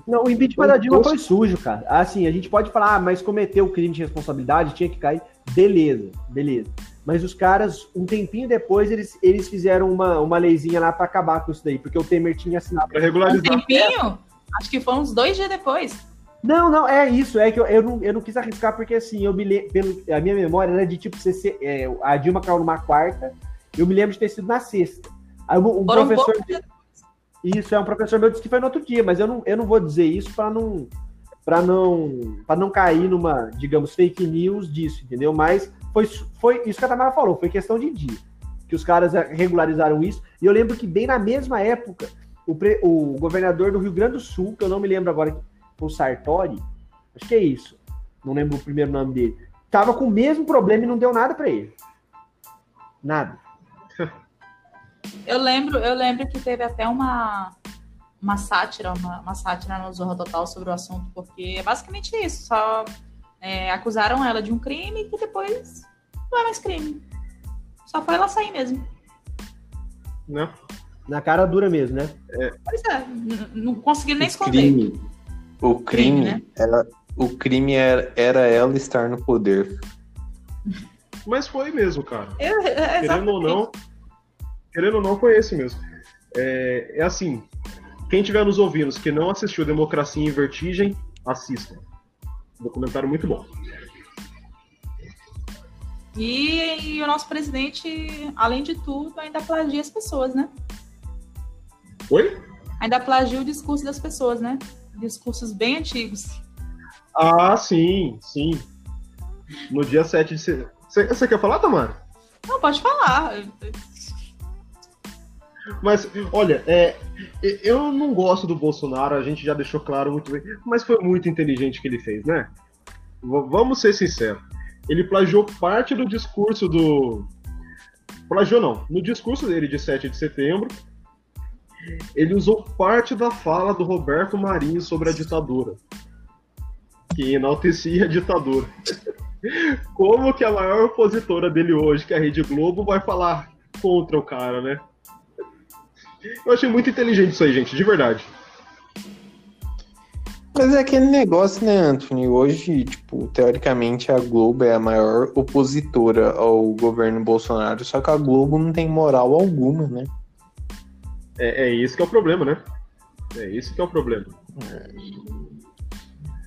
Não, o impeachment da Dilma foi sujo, cara. Assim, a gente pode falar, ah, mas cometeu crime de responsabilidade, tinha que cair. Beleza, beleza. Mas os caras, um tempinho depois, eles, eles fizeram uma, uma leizinha lá pra acabar com isso daí, porque o Temer tinha assinado. Pra Um regularizar. tempinho, acho que foi uns dois dias depois. Não, não, é isso. É que eu, eu, não, eu não quis arriscar, porque assim, eu me le... pelo, a minha memória era de tipo, você, é, a Dilma caiu numa quarta, eu me lembro de ter sido na sexta. Aí um, um professor. poucos- Isso, é um professor meu disse que foi no outro dia, mas eu não, eu não vou dizer isso para não para não para não cair numa, digamos, fake news disso, entendeu? Mas foi, foi isso que a Tamara falou, foi questão de dia. Que os caras regularizaram isso. E eu lembro que bem na mesma época, o, pre- o governador do Rio Grande do Sul, que eu não me lembro agora, foi o Sartori, acho que é isso. Não lembro o primeiro nome dele. Tava com o mesmo problema e não deu nada para ele. Nada. [LAUGHS] Eu lembro, eu lembro que teve até uma, uma sátira, uma, uma sátira no Zorra Total sobre o assunto, porque é basicamente isso. Só é, acusaram ela de um crime que depois não é mais crime. Só foi ela sair mesmo. Né? Na cara dura mesmo, né? Pois é, não conseguiram nem esconder. crime, o crime, Crime, né? era, o crime era, era ela estar no poder. Mas foi mesmo, cara. Eu- é, Querendo ou não, querendo ou não, foi esse mesmo. É, é assim, quem estiver nos ouvindo que não assistiu Democracia em Vertigem, assista. Documentário muito bom. E, e o nosso presidente, além de tudo, ainda plagia as pessoas, né? Oi? Ainda plagia o discurso das pessoas, né? Discursos bem antigos. Ah, sim, sim. No dia 7 de setembro. Você quer falar, Tamara? Não, pode falar. Mas, olha, é, eu não gosto do Bolsonaro, a gente já deixou claro muito bem, mas foi muito inteligente o que ele fez, né? V- vamos ser sinceros. Ele plagiou parte do discurso do. Plagiou não. No discurso dele de 7 de setembro, ele usou parte da fala do Roberto Marinho sobre a ditadura. Que enaltecia a ditadura. [LAUGHS] Como que a maior opositora dele hoje, que é a Rede Globo, vai falar contra o cara, né? Eu achei muito inteligente isso aí, gente, de verdade. Mas é aquele negócio, né, Anthony? Hoje, tipo, teoricamente a Globo é a maior opositora ao governo Bolsonaro, só que a Globo não tem moral alguma, né? É, é isso que é o problema, né? É isso que é o problema.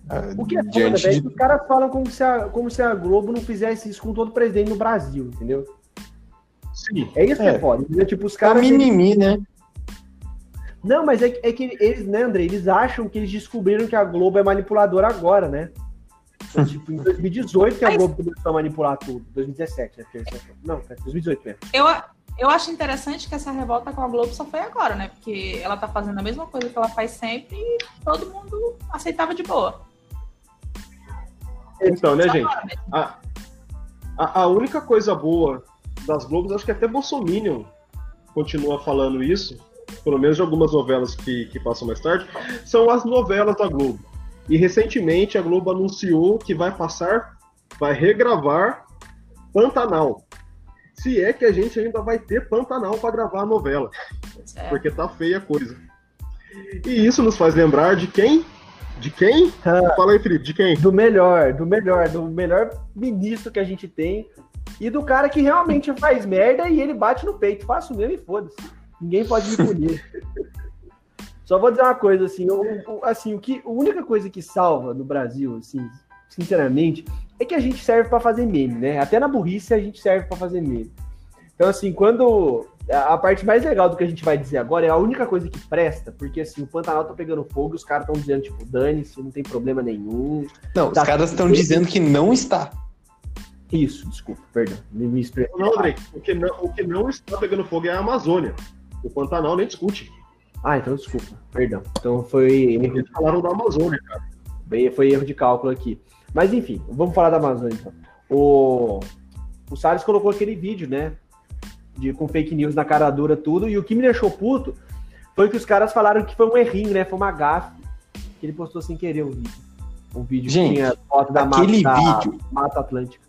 Ah, O que é foda, velho, é de que os caras falam como se, a, como se a Globo não fizesse isso com todo presidente no Brasil, entendeu? Sim. É isso que é É. foda, entendeu? Tipo, os é um caras... mimimi, né? Não, mas é, que- é que eles, né, André, eles acham que eles descobriram que a Globo é manipuladora agora, né? Tipo, em 2018 que a Globo começou a manipular tudo. 2017, né? Não, foi 2018 mesmo. Eu, eu acho interessante que essa revolta com a Globo só foi agora, né? Porque ela tá fazendo a mesma coisa que ela faz sempre e todo mundo aceitava de boa. Então, né, gente? A, a, a única coisa boa das Globos, acho que até Bolsominion continua falando isso, pelo menos de algumas novelas que, que passam mais tarde, são as novelas da Globo. E recentemente a Globo anunciou que vai passar, vai regravar Pantanal. Se é que a gente ainda vai ter Pantanal para gravar a novela, é. porque tá feia a coisa. E isso nos faz lembrar de quem? De quem? Fala aí, Felipe, de quem? Do melhor, do melhor, do melhor ministro que a gente tem e do cara que realmente faz merda e ele bate no peito. Faço mesmo e foda-se. Ninguém pode me punir. [LAUGHS] Só vou dizer uma coisa, assim, o, o- assim, o que, a única coisa que salva no Brasil, assim, sinceramente, é que a gente serve pra fazer meme, né? Até na burrice a gente serve pra fazer meme. Então, assim, quando. A parte mais legal do que a gente vai dizer agora é a única coisa que presta, porque assim, o Pantanal tá pegando fogo e os caras estão dizendo, tipo, dane-se, não tem problema nenhum. Não, os Tá. caras estão dizendo que não está. Isso, desculpa, perdão. Me, me expressei. Não, Andrei, o que não, o que não está pegando fogo é a Amazônia. O Pantanal nem discute. Ah, então desculpa, perdão. Então foi Eles falaram da Amazônia, cara. bem- foi erro de cálculo aqui. Mas enfim, vamos falar da Amazônia então. O, o Salles colocou aquele vídeo, né? De, com fake news na cara dura, tudo. E o que me deixou puto foi que os caras falaram que foi um errinho, né? Foi uma gafe. Que ele postou sem querer o vídeo. Um vídeo Gente, que tinha foto da aquele mata, da vídeo- Mata Atlântica.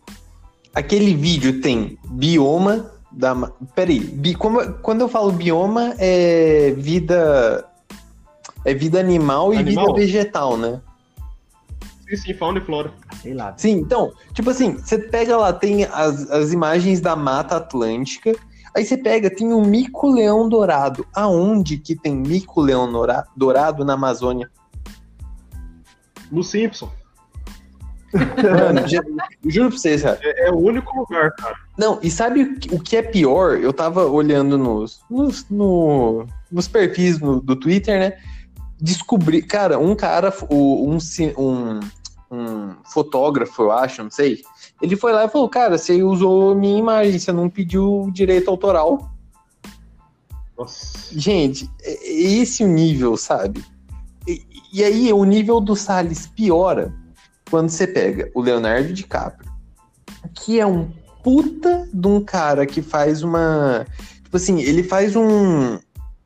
Aquele vídeo tem bioma da. Peraí, bi, como, quando eu falo bioma, é vida. É vida animal e Animal? vida vegetal, né? Sim, sim, fauna e flora. Sei lá. Sim, então, tipo assim, você pega lá, tem as, as imagens da Mata Atlântica, aí você pega, tem o mico-leão dourado. Aonde que tem mico-leão dourado na Amazônia? No Simpson. Mano, ju- juro pra vocês, cara. É, é o único lugar, cara. Não, e sabe o que- o que é pior? Eu tava olhando nos, nos, no- nos perfis no- do Twitter, né? Descobri, cara, um cara, um, um, um fotógrafo, eu acho, não sei. Ele foi lá e falou: Cara, você usou minha imagem, você não pediu direito autoral. Nossa. Gente, é é esse o nível, sabe? E, e aí o nível do Salles piora quando você pega o Leonardo DiCaprio, que é um puta de um cara que faz uma. Tipo assim, ele faz um.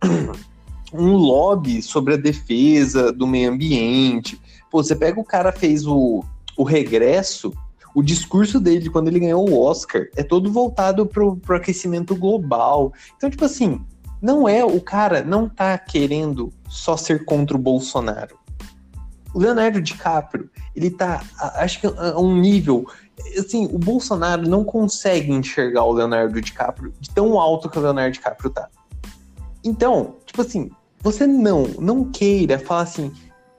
[CLEARS THROAT] um lobby sobre a defesa do meio ambiente. Pô, você pega o cara fez o, o regresso, o discurso dele quando ele ganhou o Oscar é todo voltado pro, pro aquecimento global. Então, tipo assim, não é o cara não tá querendo só ser contra o Bolsonaro. O Leonardo DiCaprio, ele tá, acho que a um nível, assim, o Bolsonaro não consegue enxergar o Leonardo DiCaprio de tão alto que o Leonardo DiCaprio tá. Então, tipo assim, você não, não queira falar assim,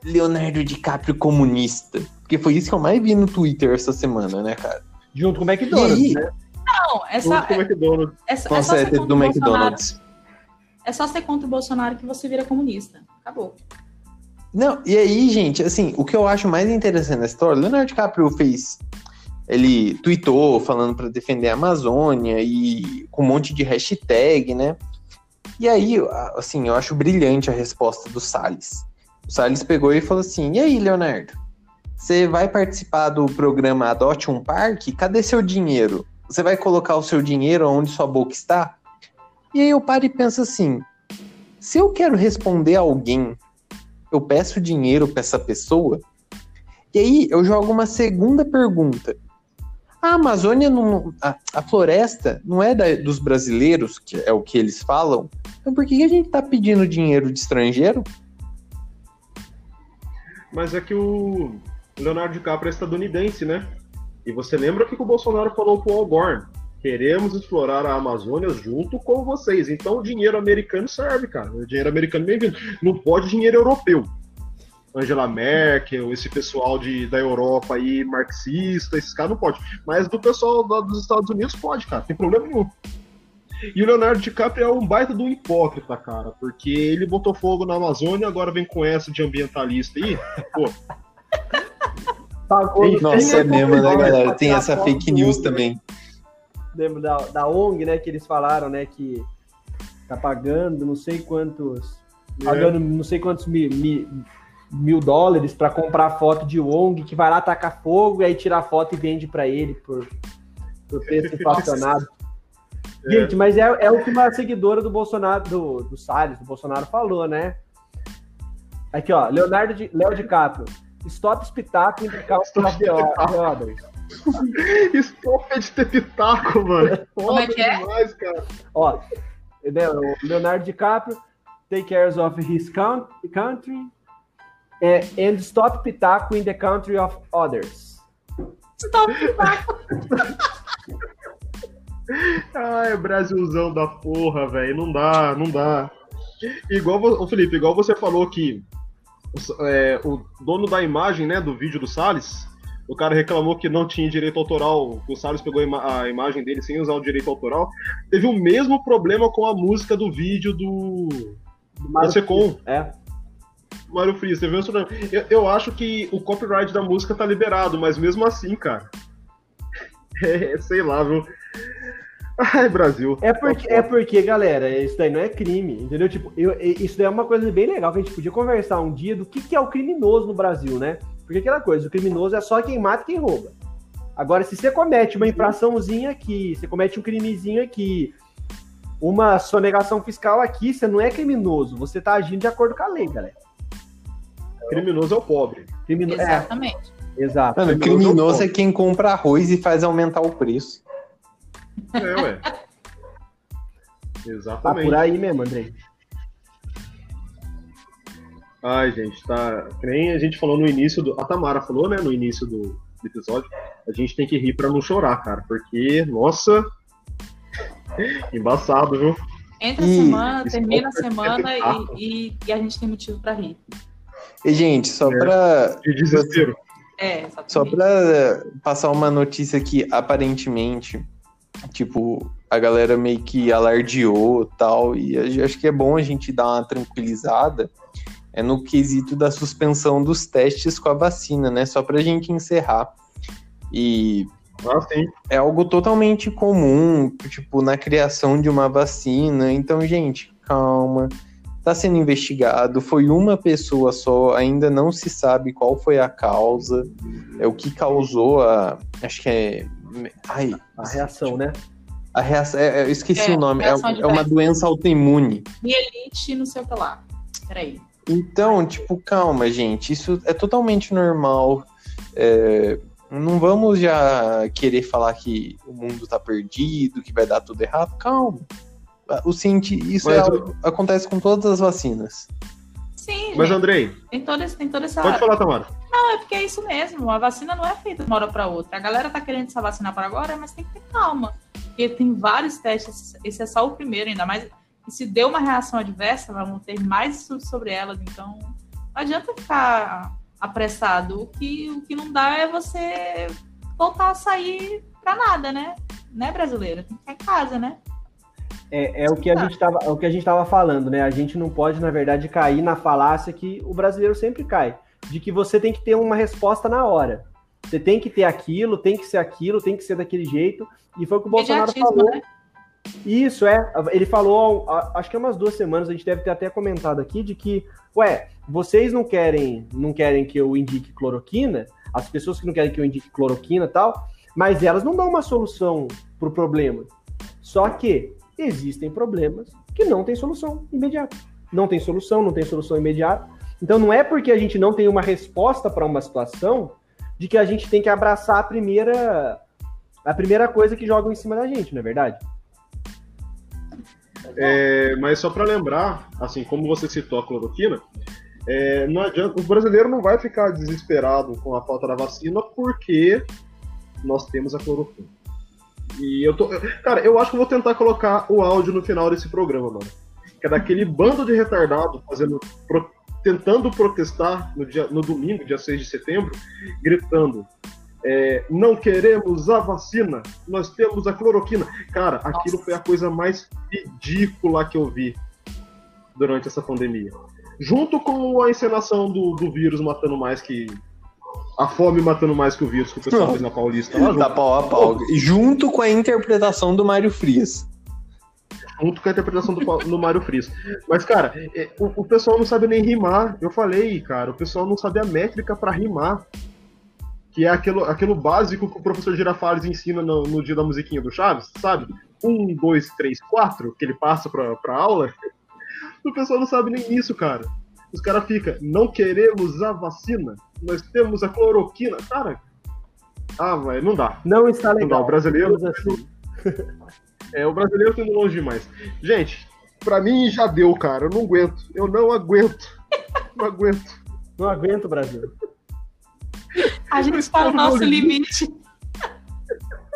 Leonardo DiCaprio comunista, porque foi isso que eu mais vi no Twitter essa semana, né, cara? Junto com o McDonald's, E aí? né? Não, essa, Junto com o McDonald's. é, é Nossa, é contra do. McDonald's. É só ser contra o Bolsonaro que você vira comunista. Acabou. Não, e aí, gente, assim, o que eu acho mais interessante nessa história, o Leonardo DiCaprio fez. Ele tweetou falando pra defender a Amazônia e com um monte de hashtag, né? E aí, assim, eu acho brilhante a resposta do Salles. O Salles pegou e falou assim: E aí, Leonardo? Você vai participar do programa Adote um Parque? Cadê seu dinheiro? Você vai colocar o seu dinheiro onde sua boca está? E aí eu paro e penso assim: se eu quero responder alguém eu peço dinheiro para essa pessoa, e aí eu jogo uma segunda pergunta. A Amazônia, não, a, a floresta, não é da- dos brasileiros, que é o que eles falam? Então por que a gente tá pedindo dinheiro de estrangeiro? Mas é que o Leonardo DiCaprio é estadunidense, né? E você lembra que o Bolsonaro falou pro Al Gore? Queremos explorar a Amazônia junto com vocês. Então o dinheiro americano serve, cara. O dinheiro americano bem-vindo. Não pode dinheiro europeu. Angela Merkel, esse pessoal de, da Europa aí, marxista, esses caras não pode. Mas do pessoal lá dos Estados Unidos pode, cara. Tem problema nenhum. E o Leonardo DiCaprio é um baita do hipócrita, cara. Porque ele botou fogo na Amazônia, agora vem com essa de ambientalista aí. Pô, Pagou no Nossa, é mesmo, né, galera? Tem essa fake news também. Lembro da, da ONG, né? Que eles falaram, né? Que tá pagando não sei quantos. É. Pagando não sei quantos mil, mil, mil dólares pra comprar foto de ONG, que vai lá tacar fogo e aí tira a foto e vende pra ele por, por preço inflacionado. É. Gente, mas é, é o que uma seguidora do Bolsonaro, do, do Salles, do Bolsonaro falou, né? Aqui, ó, Leonardo de, Léo DiCaprio. Stop espetáculo of the the Others. Estofa de ter pitaco, mano. [LAUGHS] Como é que é? demais, cara. Ó, Leonardo DiCaprio, take care of his coun- country eh, and stop pitaco in the country of others. Stop. Ah, é Brasilzão da porra, velho. Não dá, não dá. Igual, ô Felipe, igual você falou que o, é, o dono da imagem, né, do vídeo do Salles, o cara reclamou que não tinha direito autoral, que o Salles pegou a, ima- a imagem dele sem usar o direito autoral. Teve o mesmo problema com a música do vídeo do, Do da Secom. É. Mário Frias, teve esse problema. Eu, eu acho que o copyright da música tá liberado, mas mesmo assim, cara. [LAUGHS] É, sei lá, viu? Ai, Brasil. É porque, é porque, galera, isso daí não é crime, entendeu? Tipo, eu- isso daí é uma coisa bem legal que a gente podia conversar um dia do que, que é o criminoso no Brasil, né? Porque aquela coisa, o criminoso é só quem mata e quem rouba. Agora, se você comete uma infraçãozinha aqui, você comete um crimezinho aqui, uma sonegação fiscal aqui, você não é criminoso, você tá agindo de acordo com a lei, galera. Criminoso é o pobre. Criminoso, é, Exatamente. exato. Mano, Criminoso criminoso é é quem compra arroz e faz aumentar o preço. É, ué. [LAUGHS] Tá Exatamente. por aí mesmo, Andrei. Ai, gente, tá. Nem a gente falou no início do. A Tamara falou, né, no início do, do episódio. A gente tem que rir pra não chorar, cara. Porque, nossa. [LAUGHS] Embaçado, viu? Entra a E- semana, termina a é semana e, e- e a gente tem motivo pra rir. E, gente, só É. pra. De desespero. É, exatamente. Só pra passar uma notícia que aparentemente, tipo, a galera meio que alardeou tal, e a- acho que é bom a gente dar uma tranquilizada, é no quesito da suspensão dos testes com a vacina, né? Só pra gente encerrar. E Ah, sim. é algo totalmente comum, tipo, na criação de uma vacina. Então, gente, calma. Tá sendo investigado. Foi uma pessoa só, ainda não se sabe qual foi a causa. É o que causou a. Acho que é. Ai, A reação, né? a reação. é- é- eu esqueci É, o nome. É, é uma doença autoimune. Mielite, não sei o que lá. Peraí. Então, tipo, calma, gente. Isso é totalmente normal. É, não vamos já querer falar que o mundo tá perdido, que vai dar tudo errado. Calma. O cienti... Isso Mas é algo- acontece com todas as vacinas. Sim, Mas, gente, Andrei, tem, esse, tem toda essa. pode falar, Tamara. Não, é porque é isso mesmo. A vacina não é feita de uma hora para outra. A galera tá querendo se vacinar para agora, mas tem que ter calma. Porque tem vários testes. Esse é só o primeiro, ainda mais. E se deu uma reação adversa, vamos ter mais estudos sobre elas. Então, não adianta ficar apressado. O que, o que não dá é você voltar a sair pra nada, né? Né, brasileiro? Tem que ficar em casa, né? É, é o que a gente tava, é o que a gente tava falando, né? A gente não pode, na verdade, cair na falácia que o brasileiro sempre cai, de que você tem que ter uma resposta na hora. Você tem que ter aquilo, tem que ser aquilo, tem que ser daquele jeito. E foi o que o Bolsonaro falou. né? Isso, é. Ele falou, acho que é umas duas semanas, a gente deve ter até comentado aqui, de que, ué, vocês não querem, não querem que eu indique cloroquina, as pessoas que não querem que eu indique cloroquina e tal, mas elas não dão uma solução pro problema. Só que existem problemas que não têm solução imediata. Não tem solução, não tem solução imediata. Então não é porque a gente não tem uma resposta para uma situação de que a gente tem que abraçar a primeira a primeira coisa que jogam em cima da gente, não é verdade? É, mas só para lembrar, assim, como você citou a cloroquina, é, adianta, o brasileiro não vai ficar desesperado com a falta da vacina porque nós temos a cloroquina. E eu tô. Cara, eu acho que eu vou tentar colocar o áudio no final desse programa, mano. Que é daquele bando de retardado fazendo. pro- tentando protestar no, dia, no domingo, dia 6 de setembro, gritando. é, não queremos a vacina, nós temos a cloroquina. Cara, aquilo Nossa. foi a coisa mais ridícula que eu vi durante essa pandemia. Junto com a encenação do, do vírus matando mais que. A fome matando mais que o vírus que o pessoal Não. fez na Paulista lá, Tá junto, pau a pau. Junto com a interpretação do Mário Frias. junto com a interpretação do, do Mário Frias. Mas, cara, é, o, o pessoal não sabe nem rimar. Eu falei, cara, o pessoal não sabe a métrica pra rimar. Que é aquilo, aquilo básico que o professor Girafales ensina no, no dia da musiquinha do Chaves, sabe? Um, dois, três, quatro, que ele passa pra, pra aula. [LAUGHS] O pessoal não sabe nem isso, cara. Os caras ficam, não queremos a vacina, nós temos a cloroquina. Cara, ah, velho, não dá. Não está Não dá. legal. O brasileiro, assim. [LAUGHS] é, o brasileiro tá indo longe demais. Gente, pra mim já deu, cara. Eu não aguento. Eu não aguento. Não aguento. Não aguento, Brasil. A gente está no no nosso limite. limite.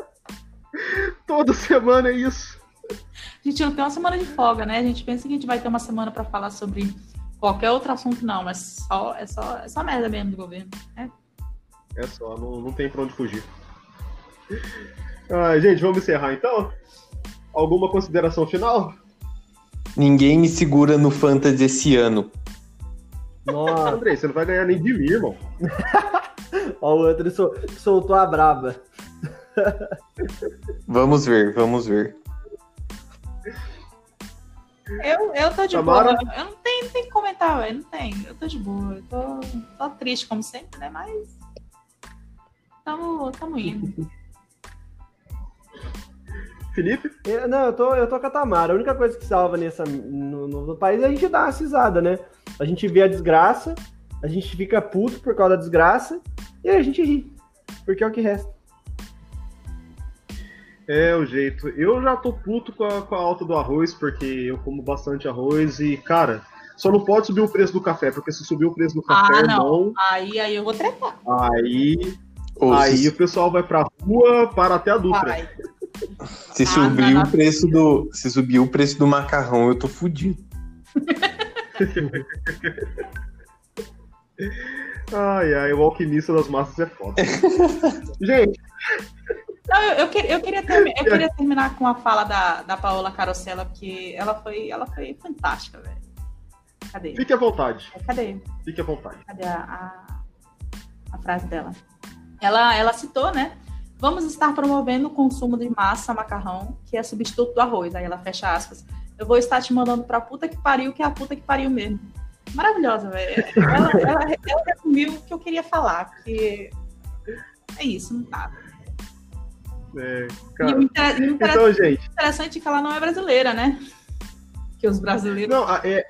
[LAUGHS] Toda semana é isso. A gente não tem uma semana de folga, né? A gente pensa que a gente vai ter uma semana para falar sobre qualquer outro assunto, não, mas só, é, só, é só merda mesmo do governo. né? É só, não, não tem pra onde fugir. Ai, gente, vamos encerrar então? Alguma consideração final? Ninguém me segura no Fantasy esse ano. Nossa, Andrei, você não vai ganhar nem de mim, irmão. [LAUGHS] ó, o Anthony sol- soltou a braba. Vamos ver, vamos ver. Eu, eu tô de Tamara? boa. Eu não tenho, não tenho que comentar, velho. Não tem. Eu tô de boa. Eu tô, tô triste, como sempre, né? Mas. Tamo, tamo indo. Felipe? Eu- não, eu tô, eu tô com a Tamara. A única coisa que salva nessa, no, no- no país é a gente dar uma cisada, né? A gente vê a desgraça, a gente fica puto por causa da desgraça e aí a gente ri. Porque é o que resta. É o jeito. Eu já tô puto com a, com a alta do arroz, porque eu como bastante arroz e, cara, só não pode subir o preço do café, porque se subir o preço do café, Ah, não. irmão, Aí, aí eu vou trepar. aí, Ou aí se, o pessoal vai pra rua para até a Dutra. Vai. se Ah, subir não, o não. preço do. Se subir o preço do macarrão, eu tô fudido. [LAUGHS] Ai, ai, o alquimista das massas é foda. [LAUGHS] Gente, Não, eu, eu, que- eu queria termi- eu queria [LAUGHS] terminar com a fala da, da Paola Carosella, porque ela foi, ela foi fantástica, velho. Cadê? fique à vontade. Cadê? Fique à vontade. Cadê a, a, a frase dela? Ela, ela citou, né? Vamos estar promovendo o consumo de massa macarrão, que é substituto do arroz. Aí ela fecha aspas. Eu vou estar te mandando pra puta que pariu, que é a puta que pariu mesmo. Maravilhosa, velho. Ela, ela, ela resumiu o que eu queria falar, porque é isso, não tá. É, E cara, e então, gente, interessante é que ela não é brasileira, né? Que os brasileiros. não, é,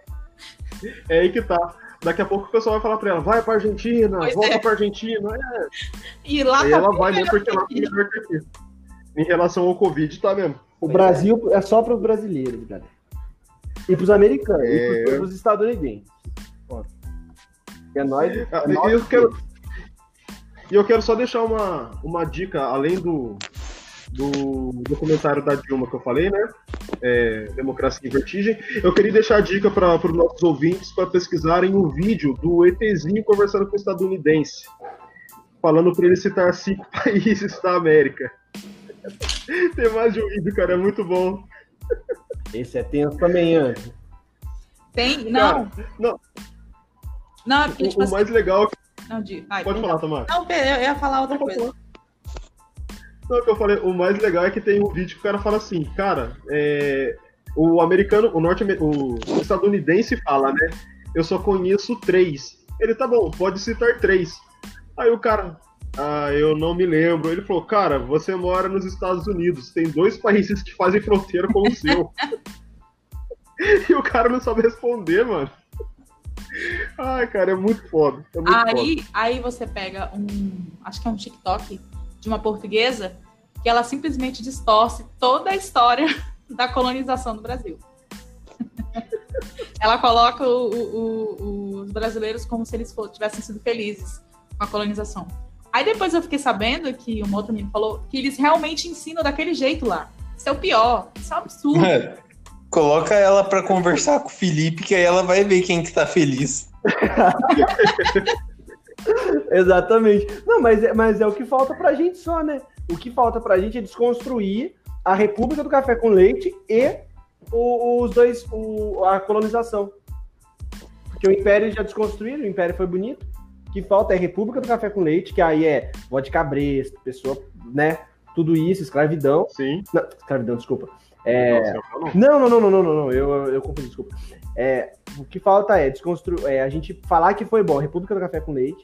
é aí que tá. Daqui a pouco o pessoal vai falar pra ela, vai pra Argentina, Pois volta é. pra Argentina. É, E lá aí tá ela vai mesmo, porque que lá é melhor que aqui. Em relação ao Covid, tá mesmo. O Brasil é só para os brasileiros, galera. E para os americanos, É. e para os estadunidenses. É nós. É Ah, nós e eu quero, e eu quero só deixar uma, uma dica, além do, do documentário da Dilma que eu falei, né? É, Democracia em Vertigem. Eu queria deixar a dica para os nossos ouvintes para pesquisarem um vídeo do ETzinho conversando com o estadunidense, falando para ele citar cinco [LAUGHS] países da América. Tem mais de um vídeo, cara, é muito bom. Esse é tenso também, Anjo. Tem. Não. não. Não, é porque, tipo O, o assim. mais legal. Não, de, vai, Pode falar, Tamara. Não, eu eu ia falar outra Não, coisa. Não, o que eu falei, o mais legal é que tem um vídeo que o cara fala assim, cara, é, o americano, o norte o estadunidense fala, né? Eu só conheço três. Ele tá bom, pode citar três. Aí o cara, ah, eu não me lembro. Ele falou, cara, você mora nos Estados Unidos, tem dois países que fazem fronteira com o seu. [LAUGHS] e o cara não sabe responder, mano. Ai, cara, é muito foda. É muito foda. Aí, aí você pega um. Acho que é um TikTok de uma portuguesa que ela simplesmente distorce toda a história [LAUGHS] da colonização do Brasil. ela coloca o- o- o- os brasileiros como se eles tivessem sido felizes com a colonização. Aí depois eu fiquei sabendo que um outro menino falou que eles realmente ensinam daquele jeito lá. Isso é o pior. Isso é um absurdo. É. Coloca ela pra conversar com o Felipe, que aí ela vai ver quem que tá feliz. [LAUGHS] [LAUGHS] Exatamente. Não, mas é, mas é o que falta pra gente só, né? O que falta pra gente é desconstruir a República do Café com Leite e o- os dois, o- a colonização. Porque o Império já desconstruíram, o Império foi bonito. O que falta é a República do Café com Leite, que aí é vodka bresto, pessoa, né? Tudo isso, escravidão. Sim. Não, escravidão, desculpa. É, não. não, não, não, não, não, não. Eu, eu, confundi, desculpa. É, o que falta é, desconstru... é a gente falar que foi bom, República do Café com Leite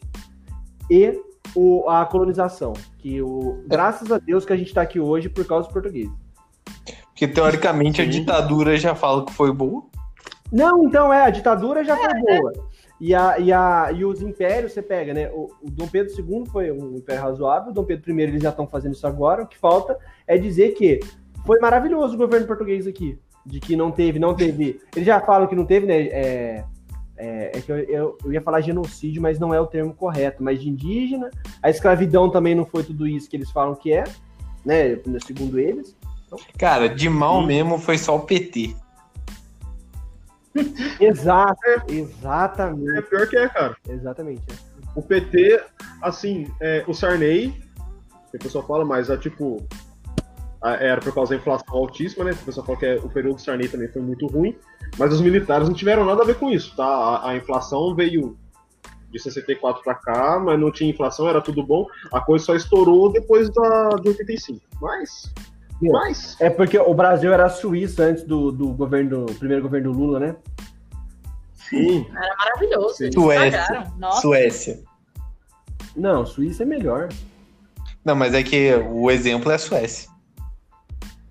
e o, a colonização. Que o, graças a Deus que a gente tá aqui hoje por causa dos portugueses. Porque teoricamente a Sim. ditadura já fala que foi boa. Não, então é, a ditadura já foi boa. E, a, e, a, e os impérios, você pega, né? O, o Dom Pedro II foi um império razoável, o Dom Pedro I eles já estão fazendo isso agora. O que falta é dizer que foi maravilhoso o governo português aqui. De que não teve, não teve. Eles já falam que não teve, né? É, é, é que eu, eu, eu ia falar genocídio, mas não é o termo correto. Mas de indígena, a escravidão também não foi tudo isso que eles falam que é, né? Segundo eles. Cara, de mal Sim. mesmo foi só o PT. [LAUGHS] Exato, exatamente, É pior que é, cara. exatamente. é. O PT, assim, é, o Sarney, que o pessoal fala, mas é tipo. A- Era por causa da inflação altíssima, né? O pessoal fala que é- o período do Sarney também foi muito ruim. Mas os militares não tiveram nada a ver com isso, tá? A, a inflação veio de 64 para cá, mas não tinha inflação, era tudo bom. A coisa só estourou depois da, de 85. Mas. Meu, Mas. É porque o Brasil era a Suíça antes do, do governo, do primeiro governo do Lula, né? Sim. Era maravilhoso. Sim. Suécia. Suécia. Não, Suíça é melhor. Não, mas é que o exemplo é a Suécia.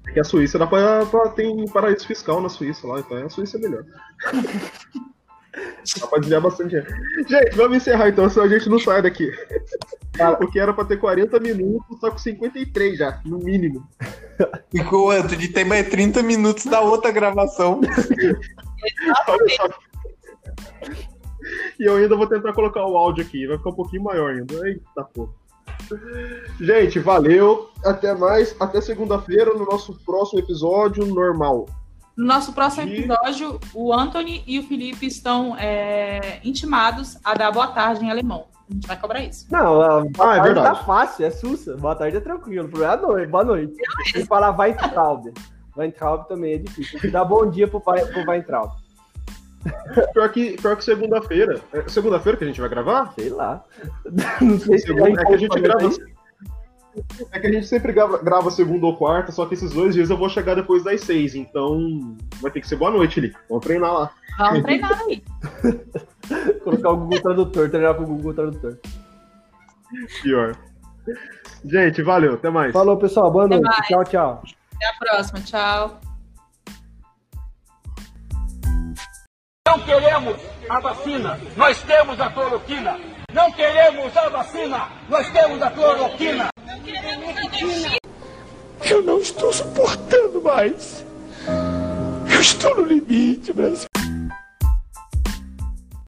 É que a Suíça dá pra, pra- tem paraíso fiscal na Suíça lá, então a Suíça é melhor. [LAUGHS] dá pra desviar bastante dinheiro. Gente, vamos encerrar então, senão a gente não sai daqui. O que era pra ter 40 minutos, tá com 53 já, no mínimo. Ficou antes de ter mais 30 minutos da outra gravação. Só. [LAUGHS] E eu ainda vou tentar colocar o áudio aqui, vai ficar um pouquinho maior ainda. Eita porra. Gente, valeu. Até mais. Até segunda-feira no nosso próximo episódio normal. No nosso próximo De- episódio, o Anthony e o Felipe estão é, intimados a dar boa tarde em alemão. A gente vai cobrar isso. Não, a boa Ah, é tarde tá verdade. fácil, é sussa. Boa tarde é tranquilo. O problema é a noite. Boa noite. Tem que falar Weintraub. Weintraub também é difícil. Tem que dar bom dia pro, pro Weintraub. [LAUGHS] Pior que, pior que segunda-feira. É segunda-feira que a gente vai gravar? Sei lá. [LAUGHS] Não sei se é que a gente grava. É que a gente sempre grava, grava segunda ou quarta, só que esses dois dias eu vou chegar depois das seis, então vai ter que ser boa noite ali. Vamos treinar lá. Vamos treinar aí. [LAUGHS] Colocar o Google Tradutor, treinar com o Google Tradutor. Pior. Gente, valeu, até mais. Falou, pessoal. Boa Até noite. mais. Tchau, tchau. Até a próxima. Tchau. Não queremos a vacina, nós temos a cloroquina. Não queremos a vacina, nós temos a cloroquina. Eu não estou suportando mais. Eu estou no limite, Brasil.